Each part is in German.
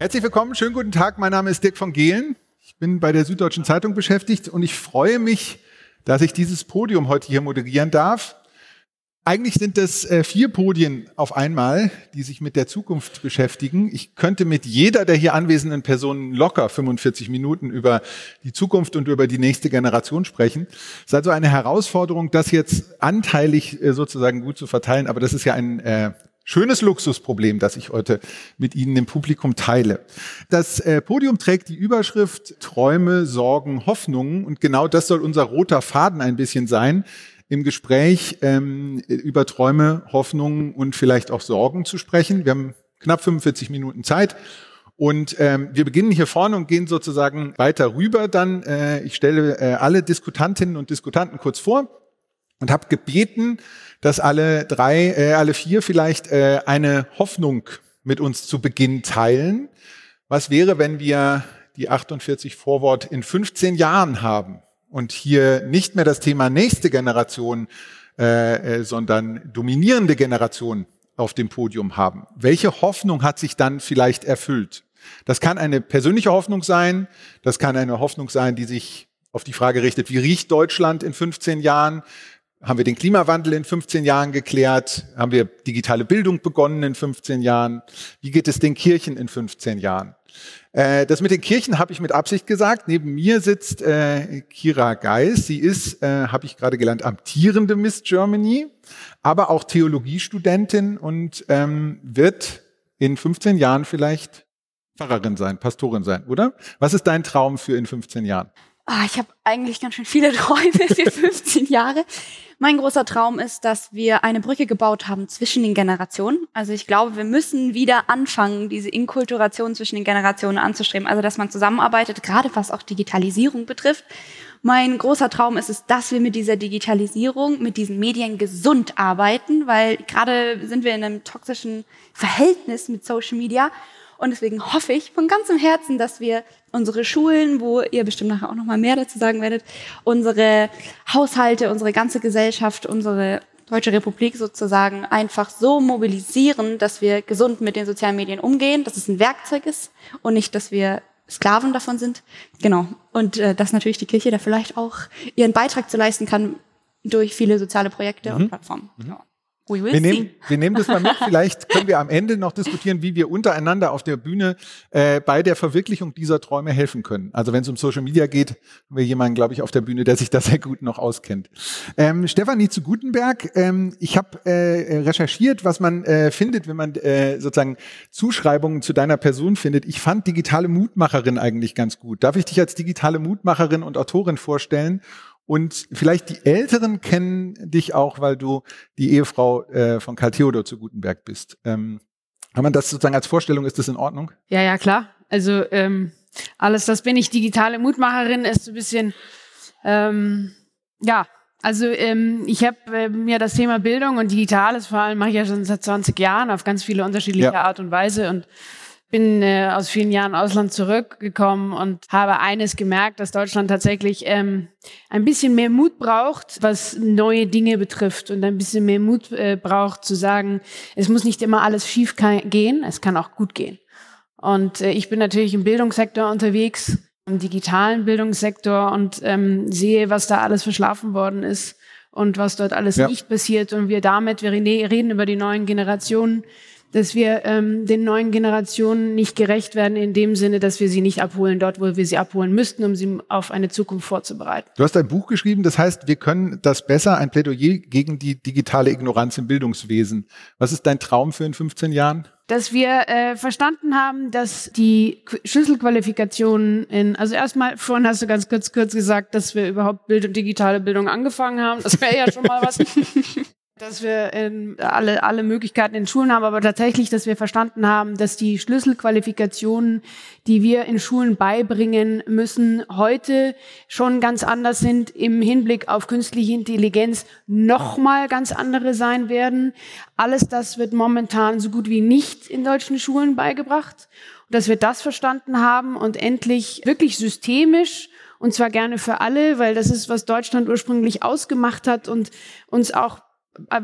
Herzlich willkommen, schönen guten Tag. Mein Name ist Dirk von Gehlen. Ich bin bei der Süddeutschen Zeitung beschäftigt und ich freue mich, dass ich dieses Podium heute hier moderieren darf. Eigentlich sind es äh, vier Podien auf einmal, die sich mit der Zukunft beschäftigen. Ich könnte mit jeder der hier anwesenden Personen locker 45 Minuten über die Zukunft und über die nächste Generation sprechen. Es ist also eine Herausforderung, das jetzt anteilig äh, sozusagen gut zu verteilen, aber das ist ja ein äh, schönes Luxusproblem, das ich heute mit Ihnen im Publikum teile. Das äh, Podium trägt die Überschrift Träume, Sorgen, Hoffnungen und genau das soll unser roter Faden ein bisschen sein im Gespräch ähm, über Träume, Hoffnungen und vielleicht auch Sorgen zu sprechen. Wir haben knapp 45 Minuten Zeit. Und ähm, wir beginnen hier vorne und gehen sozusagen weiter rüber. Dann, äh, ich stelle äh, alle Diskutantinnen und Diskutanten kurz vor und habe gebeten, dass alle drei, äh, alle vier vielleicht äh, eine Hoffnung mit uns zu Beginn teilen. Was wäre, wenn wir die 48 Vorwort in 15 Jahren haben? und hier nicht mehr das Thema nächste Generation, äh, äh, sondern dominierende Generation auf dem Podium haben. Welche Hoffnung hat sich dann vielleicht erfüllt? Das kann eine persönliche Hoffnung sein, das kann eine Hoffnung sein, die sich auf die Frage richtet, wie riecht Deutschland in 15 Jahren? Haben wir den Klimawandel in 15 Jahren geklärt? Haben wir digitale Bildung begonnen in 15 Jahren? Wie geht es den Kirchen in 15 Jahren? Äh, das mit den Kirchen habe ich mit Absicht gesagt. Neben mir sitzt äh, Kira Geis. Sie ist, äh, habe ich gerade gelernt, amtierende Miss Germany, aber auch Theologiestudentin und ähm, wird in 15 Jahren vielleicht Pfarrerin sein, Pastorin sein, oder? Was ist dein Traum für in 15 Jahren? Ah, ich habe eigentlich ganz schön viele Träume für 15 Jahre. Mein großer Traum ist, dass wir eine Brücke gebaut haben zwischen den Generationen. Also ich glaube, wir müssen wieder anfangen, diese Inkulturation zwischen den Generationen anzustreben. Also dass man zusammenarbeitet, gerade was auch Digitalisierung betrifft. Mein großer Traum ist es, dass wir mit dieser Digitalisierung, mit diesen Medien gesund arbeiten, weil gerade sind wir in einem toxischen Verhältnis mit Social Media. Und deswegen hoffe ich von ganzem Herzen, dass wir unsere Schulen, wo ihr bestimmt nachher auch noch mal mehr dazu sagen werdet, unsere Haushalte, unsere ganze Gesellschaft, unsere Deutsche Republik sozusagen einfach so mobilisieren, dass wir gesund mit den sozialen Medien umgehen, dass es ein Werkzeug ist und nicht, dass wir Sklaven davon sind. Genau. Und äh, dass natürlich die Kirche da vielleicht auch ihren Beitrag zu leisten kann durch viele soziale Projekte mhm. und Plattformen. Mhm. Ja. We will wir, nehmen, wir nehmen das mal mit. Vielleicht können wir am Ende noch diskutieren, wie wir untereinander auf der Bühne äh, bei der Verwirklichung dieser Träume helfen können. Also wenn es um Social Media geht, haben wir jemanden, glaube ich, auf der Bühne, der sich da sehr gut noch auskennt. Ähm, Stefanie zu Gutenberg, ähm, ich habe äh, recherchiert, was man äh, findet, wenn man äh, sozusagen Zuschreibungen zu deiner Person findet. Ich fand digitale Mutmacherin eigentlich ganz gut. Darf ich dich als digitale Mutmacherin und Autorin vorstellen? Und vielleicht die Älteren kennen dich auch, weil du die Ehefrau äh, von Karl Theodor zu Gutenberg bist. Ähm, kann man das sozusagen als Vorstellung, ist das in Ordnung? Ja, ja, klar. Also ähm, alles, das bin ich, digitale Mutmacherin, ist so ein bisschen, ähm, ja, also ähm, ich habe äh, mir das Thema Bildung und Digitales vor allem mache ich ja schon seit 20 Jahren auf ganz viele unterschiedliche ja. Art und Weise und bin äh, aus vielen Jahren Ausland zurückgekommen und habe eines gemerkt, dass Deutschland tatsächlich ähm, ein bisschen mehr Mut braucht, was neue Dinge betrifft und ein bisschen mehr Mut äh, braucht zu sagen, es muss nicht immer alles schief gehen, es kann auch gut gehen. Und äh, ich bin natürlich im Bildungssektor unterwegs, im digitalen Bildungssektor und ähm, sehe, was da alles verschlafen worden ist und was dort alles ja. nicht passiert und wir damit, wir reden über die neuen Generationen, dass wir ähm, den neuen Generationen nicht gerecht werden in dem Sinne, dass wir sie nicht abholen dort, wo wir sie abholen müssten, um sie auf eine Zukunft vorzubereiten. Du hast ein Buch geschrieben, das heißt, wir können das besser, ein Plädoyer gegen die digitale Ignoranz im Bildungswesen. Was ist dein Traum für in 15 Jahren? dass wir äh, verstanden haben, dass die Schlüsselqualifikationen in, also erstmal, vorhin hast du ganz kurz kurz gesagt, dass wir überhaupt Bild und digitale Bildung angefangen haben. Das wäre ja schon mal was. dass wir alle, alle Möglichkeiten in Schulen haben, aber tatsächlich, dass wir verstanden haben, dass die Schlüsselqualifikationen, die wir in Schulen beibringen müssen, heute schon ganz anders sind, im Hinblick auf künstliche Intelligenz nochmal ganz andere sein werden. Alles das wird momentan so gut wie nicht in deutschen Schulen beigebracht. Und dass wir das verstanden haben und endlich wirklich systemisch und zwar gerne für alle, weil das ist, was Deutschland ursprünglich ausgemacht hat und uns auch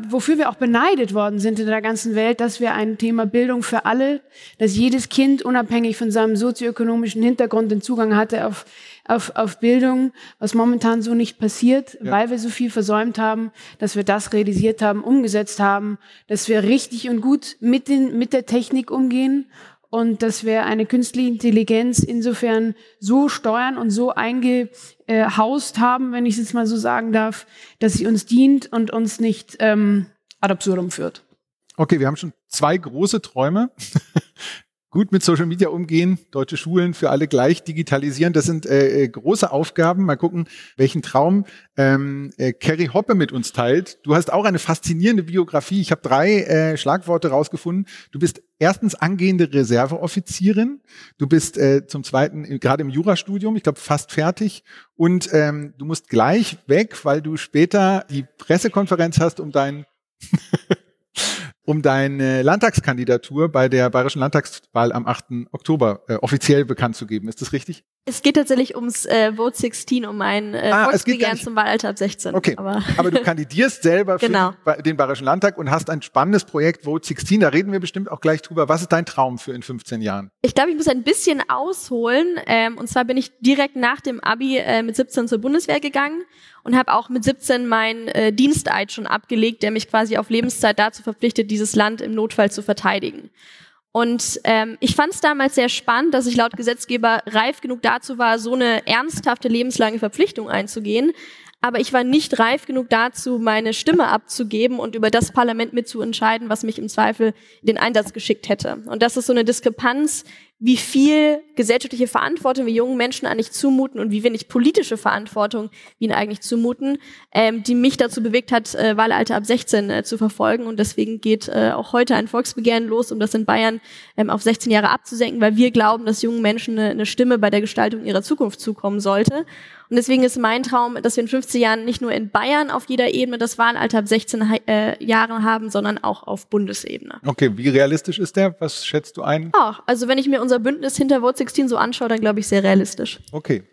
wofür wir auch beneidet worden sind in der ganzen Welt, dass wir ein Thema Bildung für alle, dass jedes Kind unabhängig von seinem sozioökonomischen Hintergrund den Zugang hatte auf, auf, auf Bildung, was momentan so nicht passiert, ja. weil wir so viel versäumt haben, dass wir das realisiert haben, umgesetzt haben, dass wir richtig und gut mit, den, mit der Technik umgehen und dass wir eine künstliche Intelligenz insofern so steuern und so eingehaust haben, wenn ich es jetzt mal so sagen darf, dass sie uns dient und uns nicht ähm, ad absurdum führt. Okay, wir haben schon zwei große Träume gut mit Social Media umgehen, deutsche Schulen für alle gleich digitalisieren. Das sind äh, äh, große Aufgaben. Mal gucken, welchen Traum ähm, äh, Kerry Hoppe mit uns teilt. Du hast auch eine faszinierende Biografie. Ich habe drei äh, Schlagworte rausgefunden. Du bist erstens angehende Reserveoffizierin. Du bist äh, zum zweiten gerade im Jurastudium, ich glaube fast fertig. Und ähm, du musst gleich weg, weil du später die Pressekonferenz hast, um deinen um deine Landtagskandidatur bei der Bayerischen Landtagswahl am 8. Oktober äh, offiziell bekannt zu geben. Ist das richtig? Es geht tatsächlich ums äh, Vote 16, um mein äh, ah, Volksbegehren zum Wahlalter ab 16. Okay, aber, aber du kandidierst selber für genau. den Bayerischen Landtag und hast ein spannendes Projekt Vote 16. Da reden wir bestimmt auch gleich drüber. Was ist dein Traum für in 15 Jahren? Ich glaube, ich muss ein bisschen ausholen. Ähm, und zwar bin ich direkt nach dem Abi äh, mit 17 zur Bundeswehr gegangen und habe auch mit 17 meinen äh, Diensteid schon abgelegt, der mich quasi auf Lebenszeit dazu verpflichtet, dieses Land im Notfall zu verteidigen. Und ähm, ich fand es damals sehr spannend, dass ich laut Gesetzgeber reif genug dazu war, so eine ernsthafte lebenslange Verpflichtung einzugehen. Aber ich war nicht reif genug dazu, meine Stimme abzugeben und über das Parlament mitzuentscheiden, was mich im Zweifel den Einsatz geschickt hätte. Und das ist so eine Diskrepanz, wie viel gesellschaftliche Verantwortung wir jungen Menschen eigentlich zumuten und wie wenig politische Verantwortung wir ihnen eigentlich zumuten, ähm, die mich dazu bewegt hat, äh, Wahlalter ab 16 äh, zu verfolgen. Und deswegen geht äh, auch heute ein Volksbegehren los, um das in Bayern ähm, auf 16 Jahre abzusenken, weil wir glauben, dass jungen Menschen eine, eine Stimme bei der Gestaltung ihrer Zukunft zukommen sollte. Und deswegen ist mein Traum, dass wir in 50 Jahren nicht nur in Bayern auf jeder Ebene das Wahlalter ab 16 äh, Jahren haben, sondern auch auf Bundesebene. Okay, wie realistisch ist der? Was schätzt du ein? Ach, also wenn ich mir unser Bündnis hinter Vote 16 so anschaue, dann glaube ich sehr realistisch. Okay.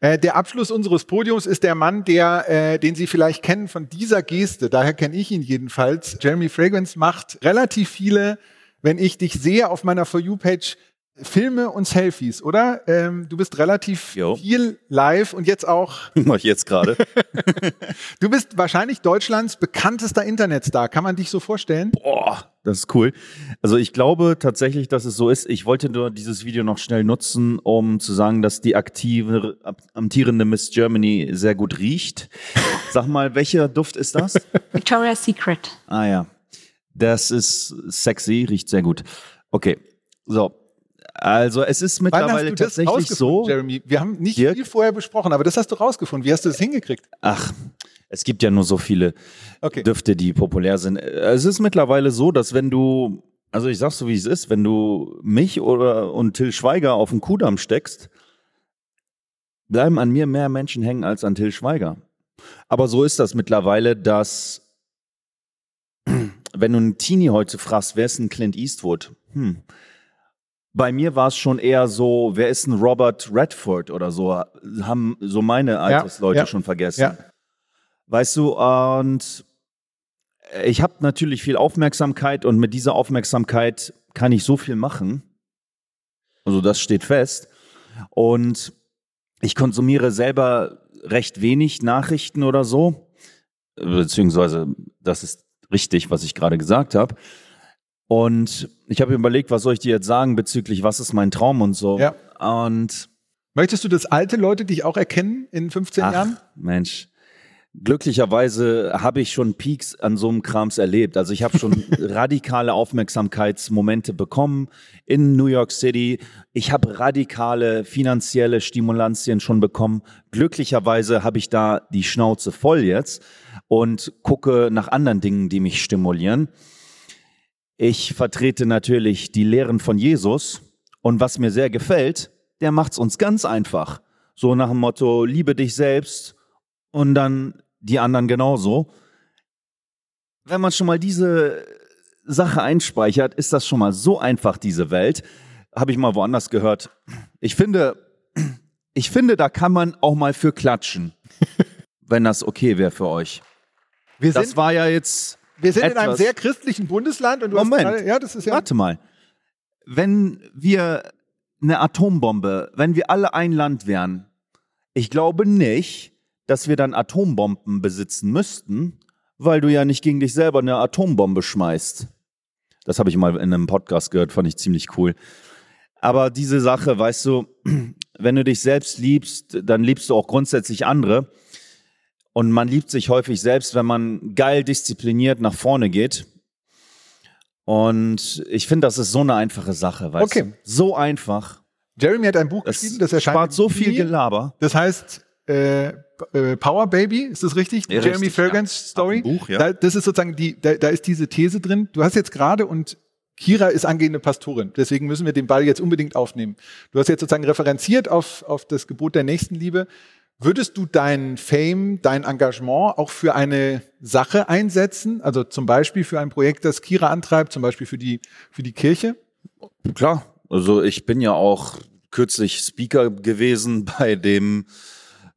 Äh, der Abschluss unseres Podiums ist der Mann, der, äh, den Sie vielleicht kennen von dieser Geste. Daher kenne ich ihn jedenfalls. Jeremy Fragrance macht relativ viele, wenn ich dich sehe auf meiner For You-Page, Filme und Selfies, oder? Ähm, du bist relativ jo. viel live und jetzt auch. Mach ich jetzt gerade. du bist wahrscheinlich Deutschlands bekanntester Internetstar. Kann man dich so vorstellen? Boah, das ist cool. Also ich glaube tatsächlich, dass es so ist. Ich wollte nur dieses Video noch schnell nutzen, um zu sagen, dass die aktive, amtierende Miss Germany sehr gut riecht. Sag mal, welcher Duft ist das? Victoria's Secret. Ah ja. Das ist sexy, riecht sehr gut. Okay. So, also es ist mittlerweile tatsächlich so. Jeremy, wir haben nicht Dirk? viel vorher besprochen, aber das hast du rausgefunden. Wie hast du das hingekriegt? Ach, es gibt ja nur so viele okay. Düfte, die populär sind. Es ist mittlerweile so, dass wenn du, also ich sag's so wie es ist, wenn du mich oder und Till Schweiger auf den Kudamm steckst, bleiben an mir mehr Menschen hängen als an Till Schweiger. Aber so ist das mittlerweile, dass wenn du einen Teenie heute fragst, wer ist ein Clint Eastwood? Hm bei mir war es schon eher so, wer ist ein Robert Redford oder so, haben so meine Altersleute ja, schon vergessen. Ja. Weißt du, und ich habe natürlich viel Aufmerksamkeit und mit dieser Aufmerksamkeit kann ich so viel machen. Also das steht fest. Und ich konsumiere selber recht wenig Nachrichten oder so, beziehungsweise das ist richtig, was ich gerade gesagt habe. Und ich habe überlegt, was soll ich dir jetzt sagen bezüglich, was ist mein Traum und so. Ja. Und Möchtest du, dass alte Leute dich auch erkennen in 15 Ach, Jahren? Mensch. Glücklicherweise habe ich schon Peaks an so einem Krams erlebt. Also ich habe schon radikale Aufmerksamkeitsmomente bekommen in New York City. Ich habe radikale finanzielle Stimulantien schon bekommen. Glücklicherweise habe ich da die Schnauze voll jetzt und gucke nach anderen Dingen, die mich stimulieren. Ich vertrete natürlich die Lehren von Jesus und was mir sehr gefällt, der macht's uns ganz einfach. So nach dem Motto, liebe dich selbst und dann die anderen genauso. Wenn man schon mal diese Sache einspeichert, ist das schon mal so einfach, diese Welt. Habe ich mal woanders gehört. Ich finde, ich finde, da kann man auch mal für klatschen, wenn das okay wäre für euch. Wir das war ja jetzt. Wir sind in einem sehr christlichen Bundesland und du Moment, hast gerade, ja, das ist ja. Warte mal. Wenn wir eine Atombombe, wenn wir alle ein Land wären, ich glaube nicht, dass wir dann Atombomben besitzen müssten, weil du ja nicht gegen dich selber eine Atombombe schmeißt. Das habe ich mal in einem Podcast gehört, fand ich ziemlich cool. Aber diese Sache, weißt du, wenn du dich selbst liebst, dann liebst du auch grundsätzlich andere. Und man liebt sich häufig selbst, wenn man geil diszipliniert nach vorne geht. Und ich finde, das ist so eine einfache Sache, weißt okay. So einfach. Jeremy hat ein Buch das geschrieben, das erscheint. Spart so viel Gelaber. Das heißt, äh, äh, Power Baby, ist das richtig? Ja, Jeremy richtig, Fergans ja. Story. Buch, ja. Da, das ist sozusagen die, da, da ist diese These drin. Du hast jetzt gerade und Kira ist angehende Pastorin, deswegen müssen wir den Ball jetzt unbedingt aufnehmen. Du hast jetzt sozusagen referenziert auf, auf das Gebot der Nächstenliebe. Würdest du dein Fame, dein Engagement auch für eine Sache einsetzen? Also zum Beispiel für ein Projekt, das Kira antreibt, zum Beispiel für die, für die Kirche? Klar. Also ich bin ja auch kürzlich Speaker gewesen bei dem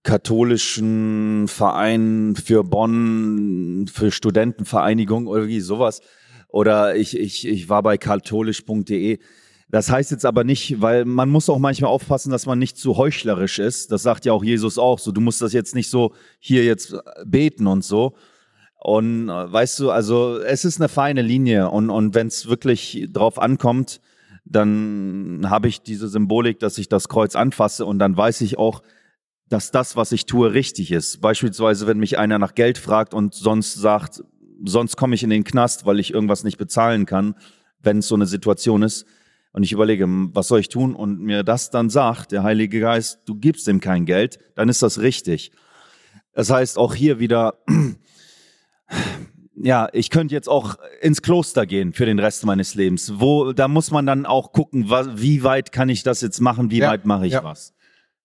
katholischen Verein für Bonn, für Studentenvereinigung oder wie sowas. Oder ich, ich, ich war bei katholisch.de. Das heißt jetzt aber nicht, weil man muss auch manchmal aufpassen, dass man nicht zu heuchlerisch ist. Das sagt ja auch Jesus auch so. Du musst das jetzt nicht so hier jetzt beten und so. Und äh, weißt du, also es ist eine feine Linie. Und, und wenn es wirklich drauf ankommt, dann habe ich diese Symbolik, dass ich das Kreuz anfasse und dann weiß ich auch, dass das, was ich tue, richtig ist. Beispielsweise, wenn mich einer nach Geld fragt und sonst sagt, sonst komme ich in den Knast, weil ich irgendwas nicht bezahlen kann, wenn es so eine Situation ist. Und ich überlege, was soll ich tun? Und mir das dann sagt, der Heilige Geist, du gibst ihm kein Geld, dann ist das richtig. Das heißt, auch hier wieder, ja, ich könnte jetzt auch ins Kloster gehen für den Rest meines Lebens. Wo, da muss man dann auch gucken, wie weit kann ich das jetzt machen, wie ja, weit mache ich ja. was.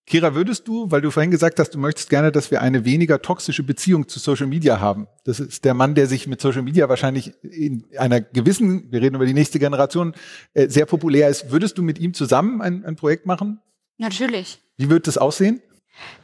Kira, würdest du, weil du vorhin gesagt hast, du möchtest gerne, dass wir eine weniger toxische Beziehung zu Social Media haben. Das ist der Mann, der sich mit Social Media wahrscheinlich in einer gewissen, wir reden über die nächste Generation, äh, sehr populär ist. Würdest du mit ihm zusammen ein, ein Projekt machen? Natürlich. Wie wird das aussehen?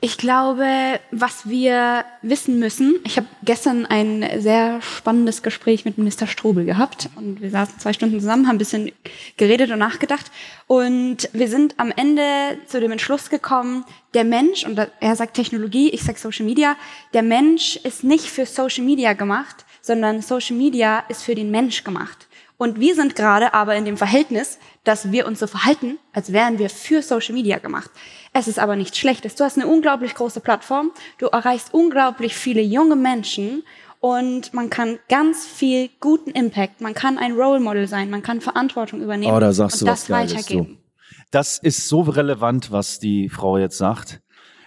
Ich glaube, was wir wissen müssen, ich habe gestern ein sehr spannendes Gespräch mit Minister Strobel gehabt und wir saßen zwei Stunden zusammen, haben ein bisschen geredet und nachgedacht und wir sind am Ende zu dem Entschluss gekommen, der Mensch, und er sagt Technologie, ich sage Social Media, der Mensch ist nicht für Social Media gemacht, sondern Social Media ist für den Mensch gemacht. Und wir sind gerade aber in dem Verhältnis, dass wir uns so verhalten, als wären wir für Social Media gemacht. Es ist aber nichts Schlechtes. Du hast eine unglaublich große Plattform, du erreichst unglaublich viele junge Menschen und man kann ganz viel guten Impact, man kann ein Role Model sein, man kann Verantwortung übernehmen oh, da sagst und du das was Geiles, weitergeben. So. Das ist so relevant, was die Frau jetzt sagt,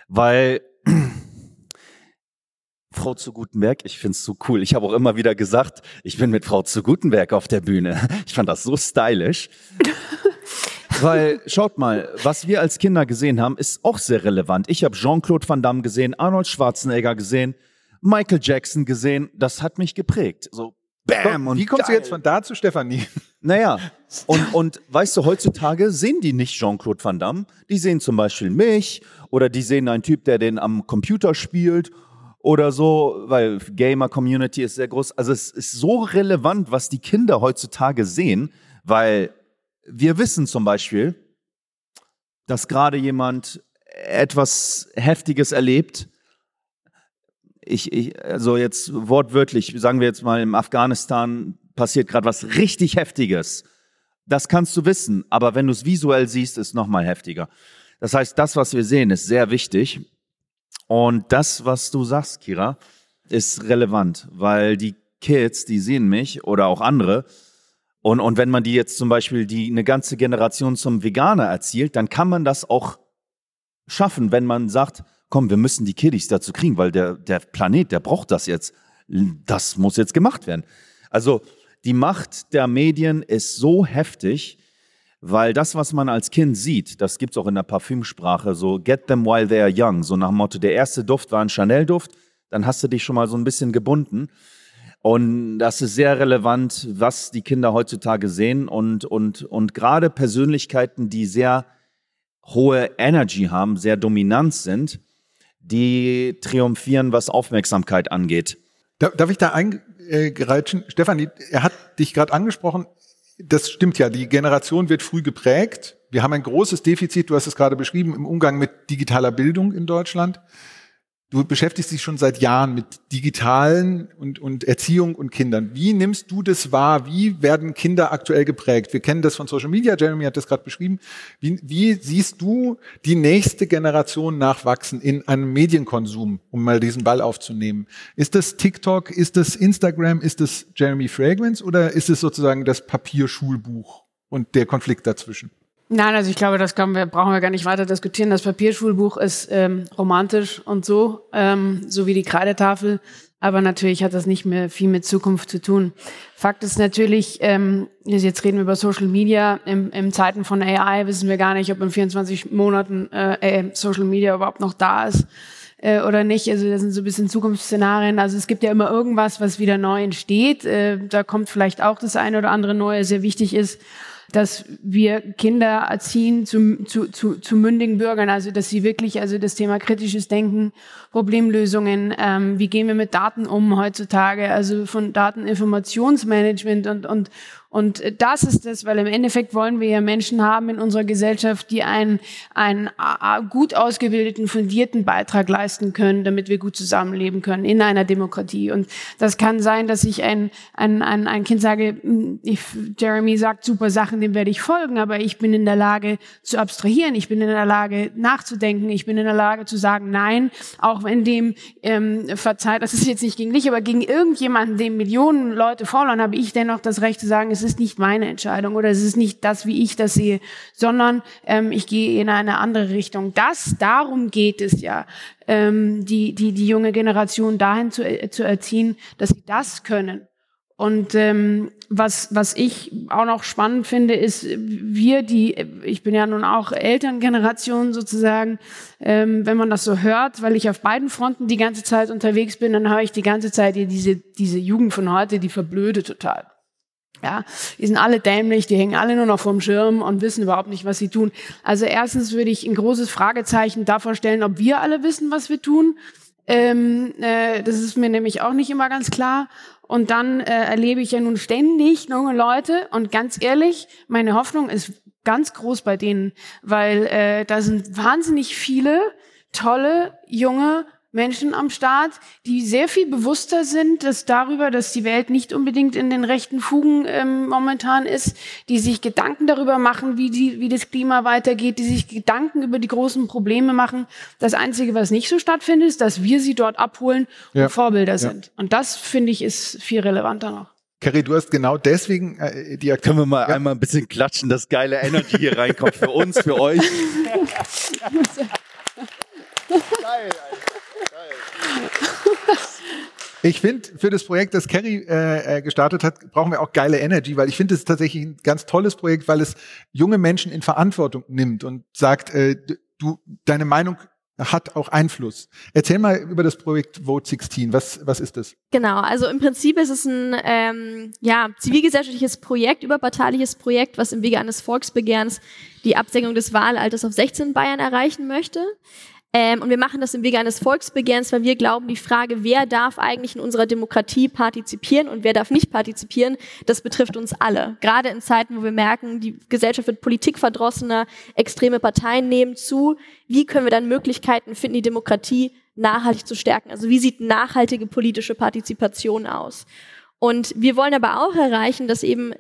weil Frau zu Gutenberg, ich find's so cool. Ich habe auch immer wieder gesagt, ich bin mit Frau zu Gutenberg auf der Bühne. Ich fand das so stylisch. Weil, schaut mal, was wir als Kinder gesehen haben, ist auch sehr relevant. Ich habe Jean-Claude Van Damme gesehen, Arnold Schwarzenegger gesehen, Michael Jackson gesehen. Das hat mich geprägt. So, bam und Wie kommst geil. du jetzt von da zu Stefanie? Naja, und, und weißt du, heutzutage sehen die nicht Jean-Claude Van Damme. Die sehen zum Beispiel mich oder die sehen einen Typ, der den am Computer spielt oder so, weil Gamer-Community ist sehr groß. Also es ist so relevant, was die Kinder heutzutage sehen, weil wir wissen zum Beispiel, dass gerade jemand etwas Heftiges erlebt. Ich, ich, also jetzt wortwörtlich, sagen wir jetzt mal, im Afghanistan passiert gerade was richtig Heftiges. Das kannst du wissen, aber wenn du es visuell siehst, ist noch mal heftiger. Das heißt, das, was wir sehen, ist sehr wichtig. Und das, was du sagst, Kira, ist relevant, weil die Kids, die sehen mich oder auch andere. Und, und wenn man die jetzt zum Beispiel die eine ganze Generation zum Veganer erzielt, dann kann man das auch schaffen, wenn man sagt, komm, wir müssen die Kiddies dazu kriegen, weil der, der Planet, der braucht das jetzt. Das muss jetzt gemacht werden. Also die Macht der Medien ist so heftig, weil das, was man als Kind sieht, das gibt es auch in der Parfümsprache, so get them while they are young, so nach dem Motto, der erste Duft war ein Chanel-Duft, dann hast du dich schon mal so ein bisschen gebunden. Und das ist sehr relevant, was die Kinder heutzutage sehen und, und, und gerade Persönlichkeiten, die sehr hohe Energy haben, sehr dominant sind, die triumphieren, was Aufmerksamkeit angeht. Darf ich da eingereitschen? Stefan, er hat dich gerade angesprochen. Das stimmt ja, die Generation wird früh geprägt. Wir haben ein großes Defizit, du hast es gerade beschrieben, im Umgang mit digitaler Bildung in Deutschland. Du beschäftigst dich schon seit Jahren mit Digitalen und, und Erziehung und Kindern. Wie nimmst du das wahr? Wie werden Kinder aktuell geprägt? Wir kennen das von Social Media, Jeremy hat das gerade beschrieben. Wie, wie siehst du die nächste Generation nachwachsen in einem Medienkonsum, um mal diesen Ball aufzunehmen? Ist das TikTok, ist das Instagram, ist das Jeremy Fragrance oder ist es sozusagen das Papierschulbuch und der Konflikt dazwischen? Nein, also ich glaube, das wir, brauchen wir gar nicht weiter diskutieren. Das Papierschulbuch ist ähm, romantisch und so, ähm, so wie die Kreidetafel. Aber natürlich hat das nicht mehr viel mit Zukunft zu tun. Fakt ist natürlich, ähm, jetzt reden wir über Social Media. Im, Im Zeiten von AI wissen wir gar nicht, ob in 24 Monaten äh, äh, Social Media überhaupt noch da ist äh, oder nicht. Also das sind so ein bisschen Zukunftsszenarien. Also es gibt ja immer irgendwas, was wieder neu entsteht. Äh, da kommt vielleicht auch das eine oder andere Neue, sehr wichtig ist dass wir Kinder erziehen zu, zu, zu, zu mündigen Bürgern, also dass sie wirklich, also das Thema kritisches Denken, Problemlösungen, ähm, wie gehen wir mit Daten um heutzutage, also von Dateninformationsmanagement und, und, und das ist es, weil im Endeffekt wollen wir ja Menschen haben in unserer Gesellschaft, die einen, einen gut ausgebildeten, fundierten Beitrag leisten können, damit wir gut zusammenleben können in einer Demokratie. Und das kann sein, dass ich ein, ein, ein, ein Kind sage, hm, ich, Jeremy sagt super Sachen, dem werde ich folgen, aber ich bin in der Lage zu abstrahieren, ich bin in der Lage nachzudenken, ich bin in der Lage zu sagen, nein, auch wenn dem ähm, verzeiht, das ist jetzt nicht gegen dich, aber gegen irgendjemanden, dem Millionen Leute folgen, habe ich dennoch das Recht zu sagen, es ist nicht meine Entscheidung oder es ist nicht das, wie ich das sehe, sondern ähm, ich gehe in eine andere Richtung. Das, darum geht es ja, ähm, die, die, die junge Generation dahin zu, äh, zu erziehen, dass sie das können. Und ähm, was, was ich auch noch spannend finde, ist, wir, die, ich bin ja nun auch Elterngeneration sozusagen, ähm, wenn man das so hört, weil ich auf beiden Fronten die ganze Zeit unterwegs bin, dann höre ich die ganze Zeit diese, diese Jugend von heute, die verblöde total. Ja, die sind alle dämlich, die hängen alle nur noch vom Schirm und wissen überhaupt nicht, was sie tun. Also erstens würde ich ein großes Fragezeichen davor stellen, ob wir alle wissen, was wir tun. Ähm, äh, das ist mir nämlich auch nicht immer ganz klar. Und dann äh, erlebe ich ja nun ständig junge Leute. Und ganz ehrlich, meine Hoffnung ist ganz groß bei denen, weil äh, da sind wahnsinnig viele tolle, junge Menschen am Start, die sehr viel bewusster sind, dass darüber, dass die Welt nicht unbedingt in den rechten Fugen ähm, momentan ist, die sich Gedanken darüber machen, wie, die, wie das Klima weitergeht, die sich Gedanken über die großen Probleme machen. Das Einzige, was nicht so stattfindet, ist, dass wir sie dort abholen und ja. Vorbilder sind. Ja. Und das, finde ich, ist viel relevanter noch. Kerry, du hast genau deswegen äh, die Können wir mal ja. einmal ein bisschen klatschen, dass geile Energy hier reinkommt für uns, für euch. Geil, Alter. Ich finde, für das Projekt, das Kerry äh, äh, gestartet hat, brauchen wir auch geile Energy, weil ich finde, es ist tatsächlich ein ganz tolles Projekt, weil es junge Menschen in Verantwortung nimmt und sagt, äh, du, deine Meinung hat auch Einfluss. Erzähl mal über das Projekt Vote 16. Was, was ist das? Genau, also im Prinzip ist es ein ähm, ja, zivilgesellschaftliches Projekt, überparteiliches Projekt, was im Wege eines Volksbegehrens die Absenkung des Wahlalters auf 16 Bayern erreichen möchte. Ähm, und wir machen das im Wege eines Volksbegehrens, weil wir glauben, die Frage, wer darf eigentlich in unserer Demokratie partizipieren und wer darf nicht partizipieren, das betrifft uns alle. Gerade in Zeiten, wo wir merken, die Gesellschaft wird politikverdrossener, extreme Parteien nehmen zu. Wie können wir dann Möglichkeiten finden, die Demokratie nachhaltig zu stärken? Also wie sieht nachhaltige politische Partizipation aus? Und wir wollen aber auch erreichen, dass eben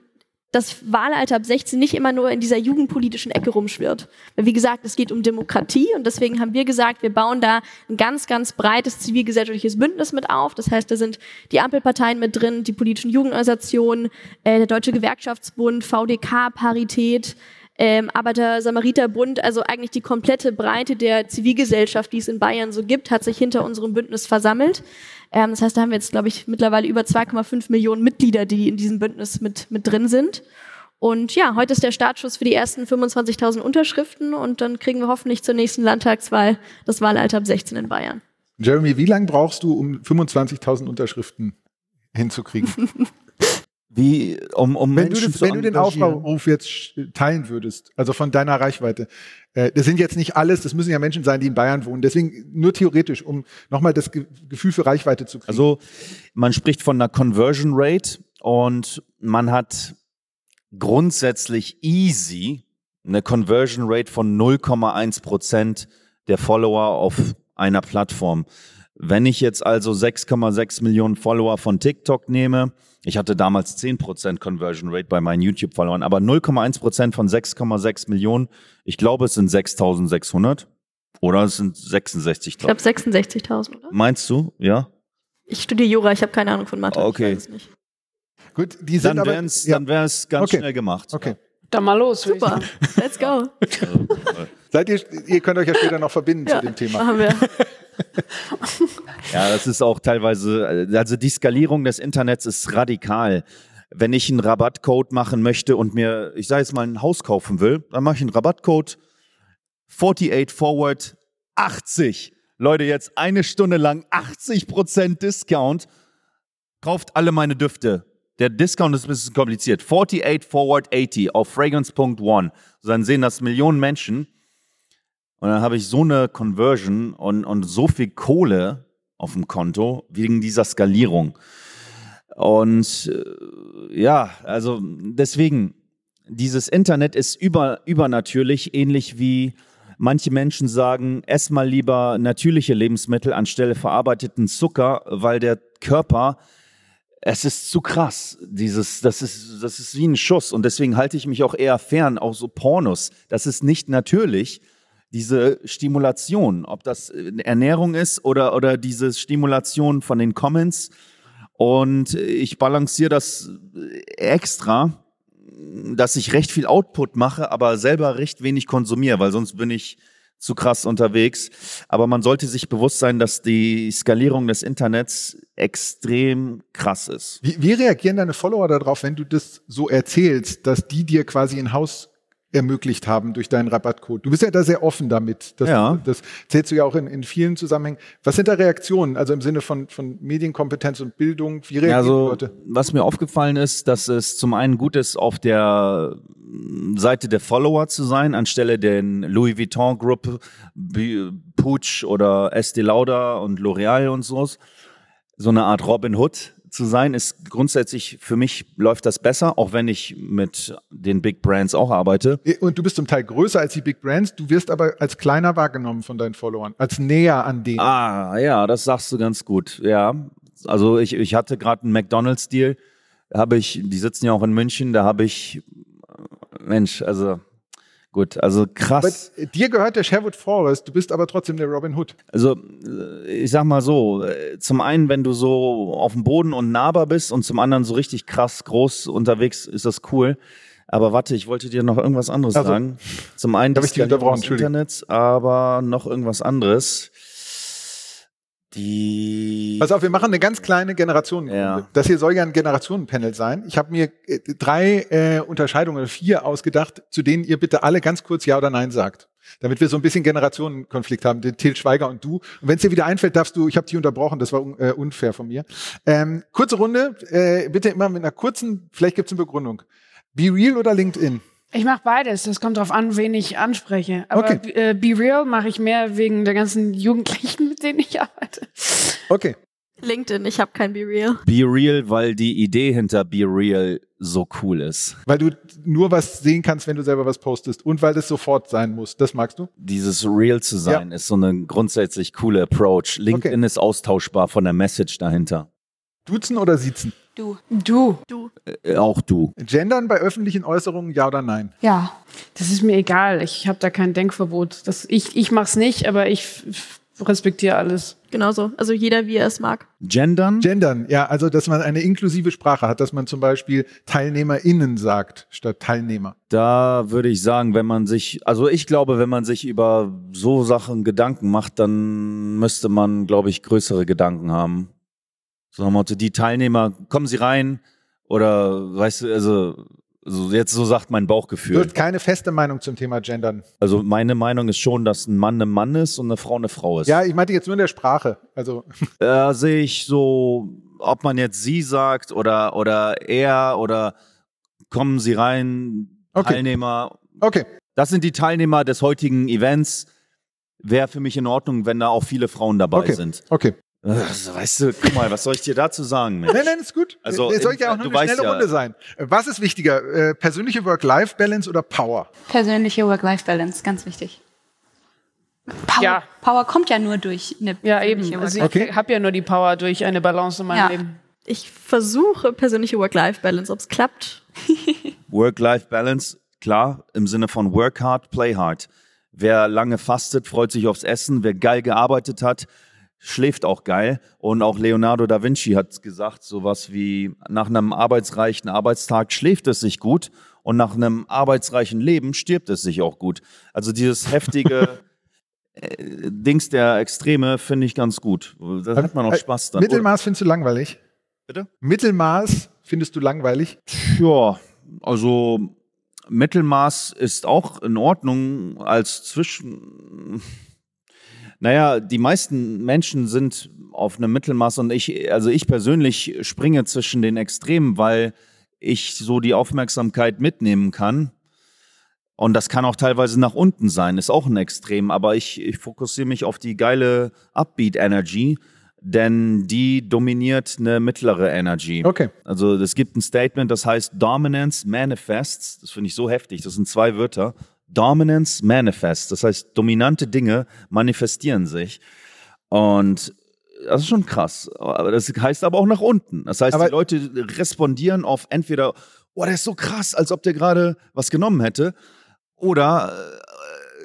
das Wahlalter ab 16 nicht immer nur in dieser jugendpolitischen Ecke rumschwirrt. Weil wie gesagt, es geht um Demokratie und deswegen haben wir gesagt, wir bauen da ein ganz, ganz breites zivilgesellschaftliches Bündnis mit auf. Das heißt, da sind die Ampelparteien mit drin, die politischen Jugendorganisationen, äh, der Deutsche Gewerkschaftsbund, VDK, Parität, ähm, Arbeiter-Samariter-Bund, also eigentlich die komplette Breite der Zivilgesellschaft, die es in Bayern so gibt, hat sich hinter unserem Bündnis versammelt. Ähm, das heißt, da haben wir jetzt, glaube ich, mittlerweile über 2,5 Millionen Mitglieder, die in diesem Bündnis mit, mit drin sind. Und ja, heute ist der Startschuss für die ersten 25.000 Unterschriften und dann kriegen wir hoffentlich zur nächsten Landtagswahl das Wahlalter ab 16 in Bayern. Jeremy, wie lange brauchst du, um 25.000 Unterschriften hinzukriegen? Wie, um, um wenn, du, das, wenn du den Aufruf jetzt teilen würdest, also von deiner Reichweite, äh, das sind jetzt nicht alles, das müssen ja Menschen sein, die in Bayern wohnen. Deswegen nur theoretisch, um nochmal das Ge Gefühl für Reichweite zu kriegen. Also man spricht von einer Conversion Rate und man hat grundsätzlich easy eine Conversion Rate von 0,1 Prozent der Follower auf einer Plattform. Wenn ich jetzt also 6,6 Millionen Follower von TikTok nehme, ich hatte damals 10% Conversion Rate bei meinen YouTube-Followern, aber 0,1% von 6,6 Millionen, ich glaube, es sind 6.600 oder es sind 66.000. Ich glaube 66.000, oder? Meinst du, ja? Ich studiere Jura, ich habe keine Ahnung von Mathe. Okay. Gut, die sind dann wäre es ja. ganz okay. schnell gemacht. Okay. Dann mal los. Super, let's go. Seid ihr, ihr könnt euch ja später noch verbinden ja, zu dem Thema. Machen wir. ja, das ist auch teilweise, also die Skalierung des Internets ist radikal. Wenn ich einen Rabattcode machen möchte und mir, ich sage jetzt mal, ein Haus kaufen will, dann mache ich einen Rabattcode 48 Forward 80. Leute, jetzt eine Stunde lang 80% Discount. Kauft alle meine Düfte. Der Discount ist ein bisschen kompliziert. 48 Forward 80 auf Fragrance.one. So, dann sehen das Millionen Menschen. Und dann habe ich so eine Conversion und, und so viel Kohle auf dem Konto wegen dieser Skalierung. Und äh, ja, also deswegen, dieses Internet ist über, übernatürlich, ähnlich wie manche Menschen sagen, ess mal lieber natürliche Lebensmittel anstelle verarbeiteten Zucker, weil der Körper, es ist zu krass. Dieses, das ist, das ist wie ein Schuss. Und deswegen halte ich mich auch eher fern, auch so Pornos. Das ist nicht natürlich diese Stimulation, ob das äh, Ernährung ist oder, oder diese Stimulation von den Comments. Und ich balanciere das äh, extra, dass ich recht viel Output mache, aber selber recht wenig konsumiere, weil sonst bin ich zu krass unterwegs. Aber man sollte sich bewusst sein, dass die Skalierung des Internets extrem krass ist. Wie, wie reagieren deine Follower darauf, wenn du das so erzählst, dass die dir quasi ein Haus ermöglicht haben durch deinen Rabattcode. Du bist ja da sehr offen damit. Das, ja. das zählst du ja auch in, in vielen Zusammenhängen. Was sind da Reaktionen, also im Sinne von, von Medienkompetenz und Bildung? Wie reagieren also, die Leute? Was mir aufgefallen ist, dass es zum einen gut ist, auf der Seite der Follower zu sein, anstelle der Louis Vuitton Gruppe, Puig oder Estee Lauder und L'Oreal und so. So eine Art Robin Hood zu sein, ist grundsätzlich für mich läuft das besser, auch wenn ich mit den Big Brands auch arbeite. Und du bist zum Teil größer als die Big Brands, du wirst aber als kleiner wahrgenommen von deinen Followern, als näher an denen. Ah, ja, das sagst du ganz gut. Ja, also ich, ich hatte gerade einen McDonald's-Deal, habe ich, die sitzen ja auch in München, da habe ich, Mensch, also Gut, also krass. Aber dir gehört der Sherwood Forest, du bist aber trotzdem der Robin Hood. Also, äh, ich sag mal so, äh, zum einen, wenn du so auf dem Boden und nahbar bist und zum anderen so richtig krass groß unterwegs, ist das cool. Aber warte, ich wollte dir noch irgendwas anderes also, sagen. Zum einen das Internet, aber noch irgendwas anderes. Die. Pass auf, wir machen eine ganz kleine Generationenrunde. Ja. Das hier soll ja ein Generationenpanel sein. Ich habe mir äh, drei äh, Unterscheidungen, vier ausgedacht, zu denen ihr bitte alle ganz kurz Ja oder Nein sagt. Damit wir so ein bisschen Generationenkonflikt haben, den Til Schweiger und du. Und wenn es dir wieder einfällt, darfst du, ich habe dich unterbrochen, das war äh, unfair von mir. Ähm, kurze Runde, äh, bitte immer mit einer kurzen, vielleicht gibt es eine Begründung. Be Real oder LinkedIn? Ich mache beides. Das kommt darauf an, wen ich anspreche. Aber okay. äh, Be Real mache ich mehr wegen der ganzen Jugendlichen, mit denen ich arbeite. Okay. LinkedIn, ich habe kein Be Real. Be Real, weil die Idee hinter Be Real so cool ist. Weil du nur was sehen kannst, wenn du selber was postest und weil das sofort sein muss. Das magst du? Dieses Real zu sein ja. ist so eine grundsätzlich coole Approach. LinkedIn okay. ist austauschbar von der Message dahinter. Duzen oder siezen? Du. Du. Du. Äh, auch du. Gendern bei öffentlichen Äußerungen, ja oder nein? Ja. Das ist mir egal. Ich habe da kein Denkverbot. Das, ich, ich mach's nicht, aber ich respektiere alles. Genauso. Also jeder, wie er es mag. Gendern? Gendern, ja, also dass man eine inklusive Sprache hat, dass man zum Beispiel TeilnehmerInnen sagt statt Teilnehmer. Da würde ich sagen, wenn man sich, also ich glaube, wenn man sich über so Sachen Gedanken macht, dann müsste man, glaube ich, größere Gedanken haben. So nach Motto, die Teilnehmer, kommen sie rein oder weißt du, also so jetzt so sagt mein Bauchgefühl. Hast keine feste Meinung zum Thema Gendern. Also meine Meinung ist schon, dass ein Mann ein Mann ist und eine Frau eine Frau ist. Ja, ich meinte jetzt nur in der Sprache. Also Da sehe ich so, ob man jetzt sie sagt oder, oder er oder kommen sie rein, Okay. Teilnehmer. okay, Das sind die Teilnehmer des heutigen Events. Wäre für mich in Ordnung, wenn da auch viele Frauen dabei okay, sind. okay. Also, weißt du, guck mal, was soll ich dir dazu sagen, Mensch? Nein, nein, ist gut. Also, es soll ja auch du nur eine weißt schnelle ja- Runde sein. Was ist wichtiger, äh, persönliche Work-Life-Balance oder Power? Persönliche Work-Life-Balance, ganz wichtig. Power, Ja. Power kommt ja nur durch eine Ja, eben. Also ich Okay. habe ja nur die Power durch eine Balance in meinem Ja. Leben. Ich versuche persönliche Work-Life-Balance. Ob es klappt, Work-Life-Balance, klar, im Sinne von work hard, play hard. Wer lange fastet, freut sich aufs Essen. Wer geil gearbeitet hat, schläft auch geil. Und auch Leonardo da Vinci hat gesagt, sowas wie nach einem arbeitsreichen Arbeitstag schläft es sich gut und nach einem arbeitsreichen Leben stirbt es sich auch gut. Also dieses heftige äh, Dings der Extreme finde ich ganz gut. Da hat man auch Äh, Spaß dann. Mittelmaß findest du langweilig? Bitte? Mittelmaß findest du langweilig? Ja, also Mittelmaß ist auch in Ordnung als zwischen. Naja, die meisten Menschen sind auf einem Mittelmaß und ich, also ich persönlich springe zwischen den Extremen, weil ich so die Aufmerksamkeit mitnehmen kann. Und das kann auch teilweise nach unten sein, ist auch ein Extrem, aber ich, ich fokussiere mich auf die geile Upbeat Energy, denn die dominiert eine mittlere Energy. Okay. Also es gibt ein Statement, das heißt Dominance Manifests. Das finde ich so heftig. Das sind zwei Wörter. Dominance Manifests. Das heißt, dominante Dinge manifestieren sich. Und das ist schon krass. Aber das heißt aber auch nach unten. Das heißt, Aber- die Leute respondieren auf entweder, oh, der ist so krass, als ob der gerade was genommen hätte. Oder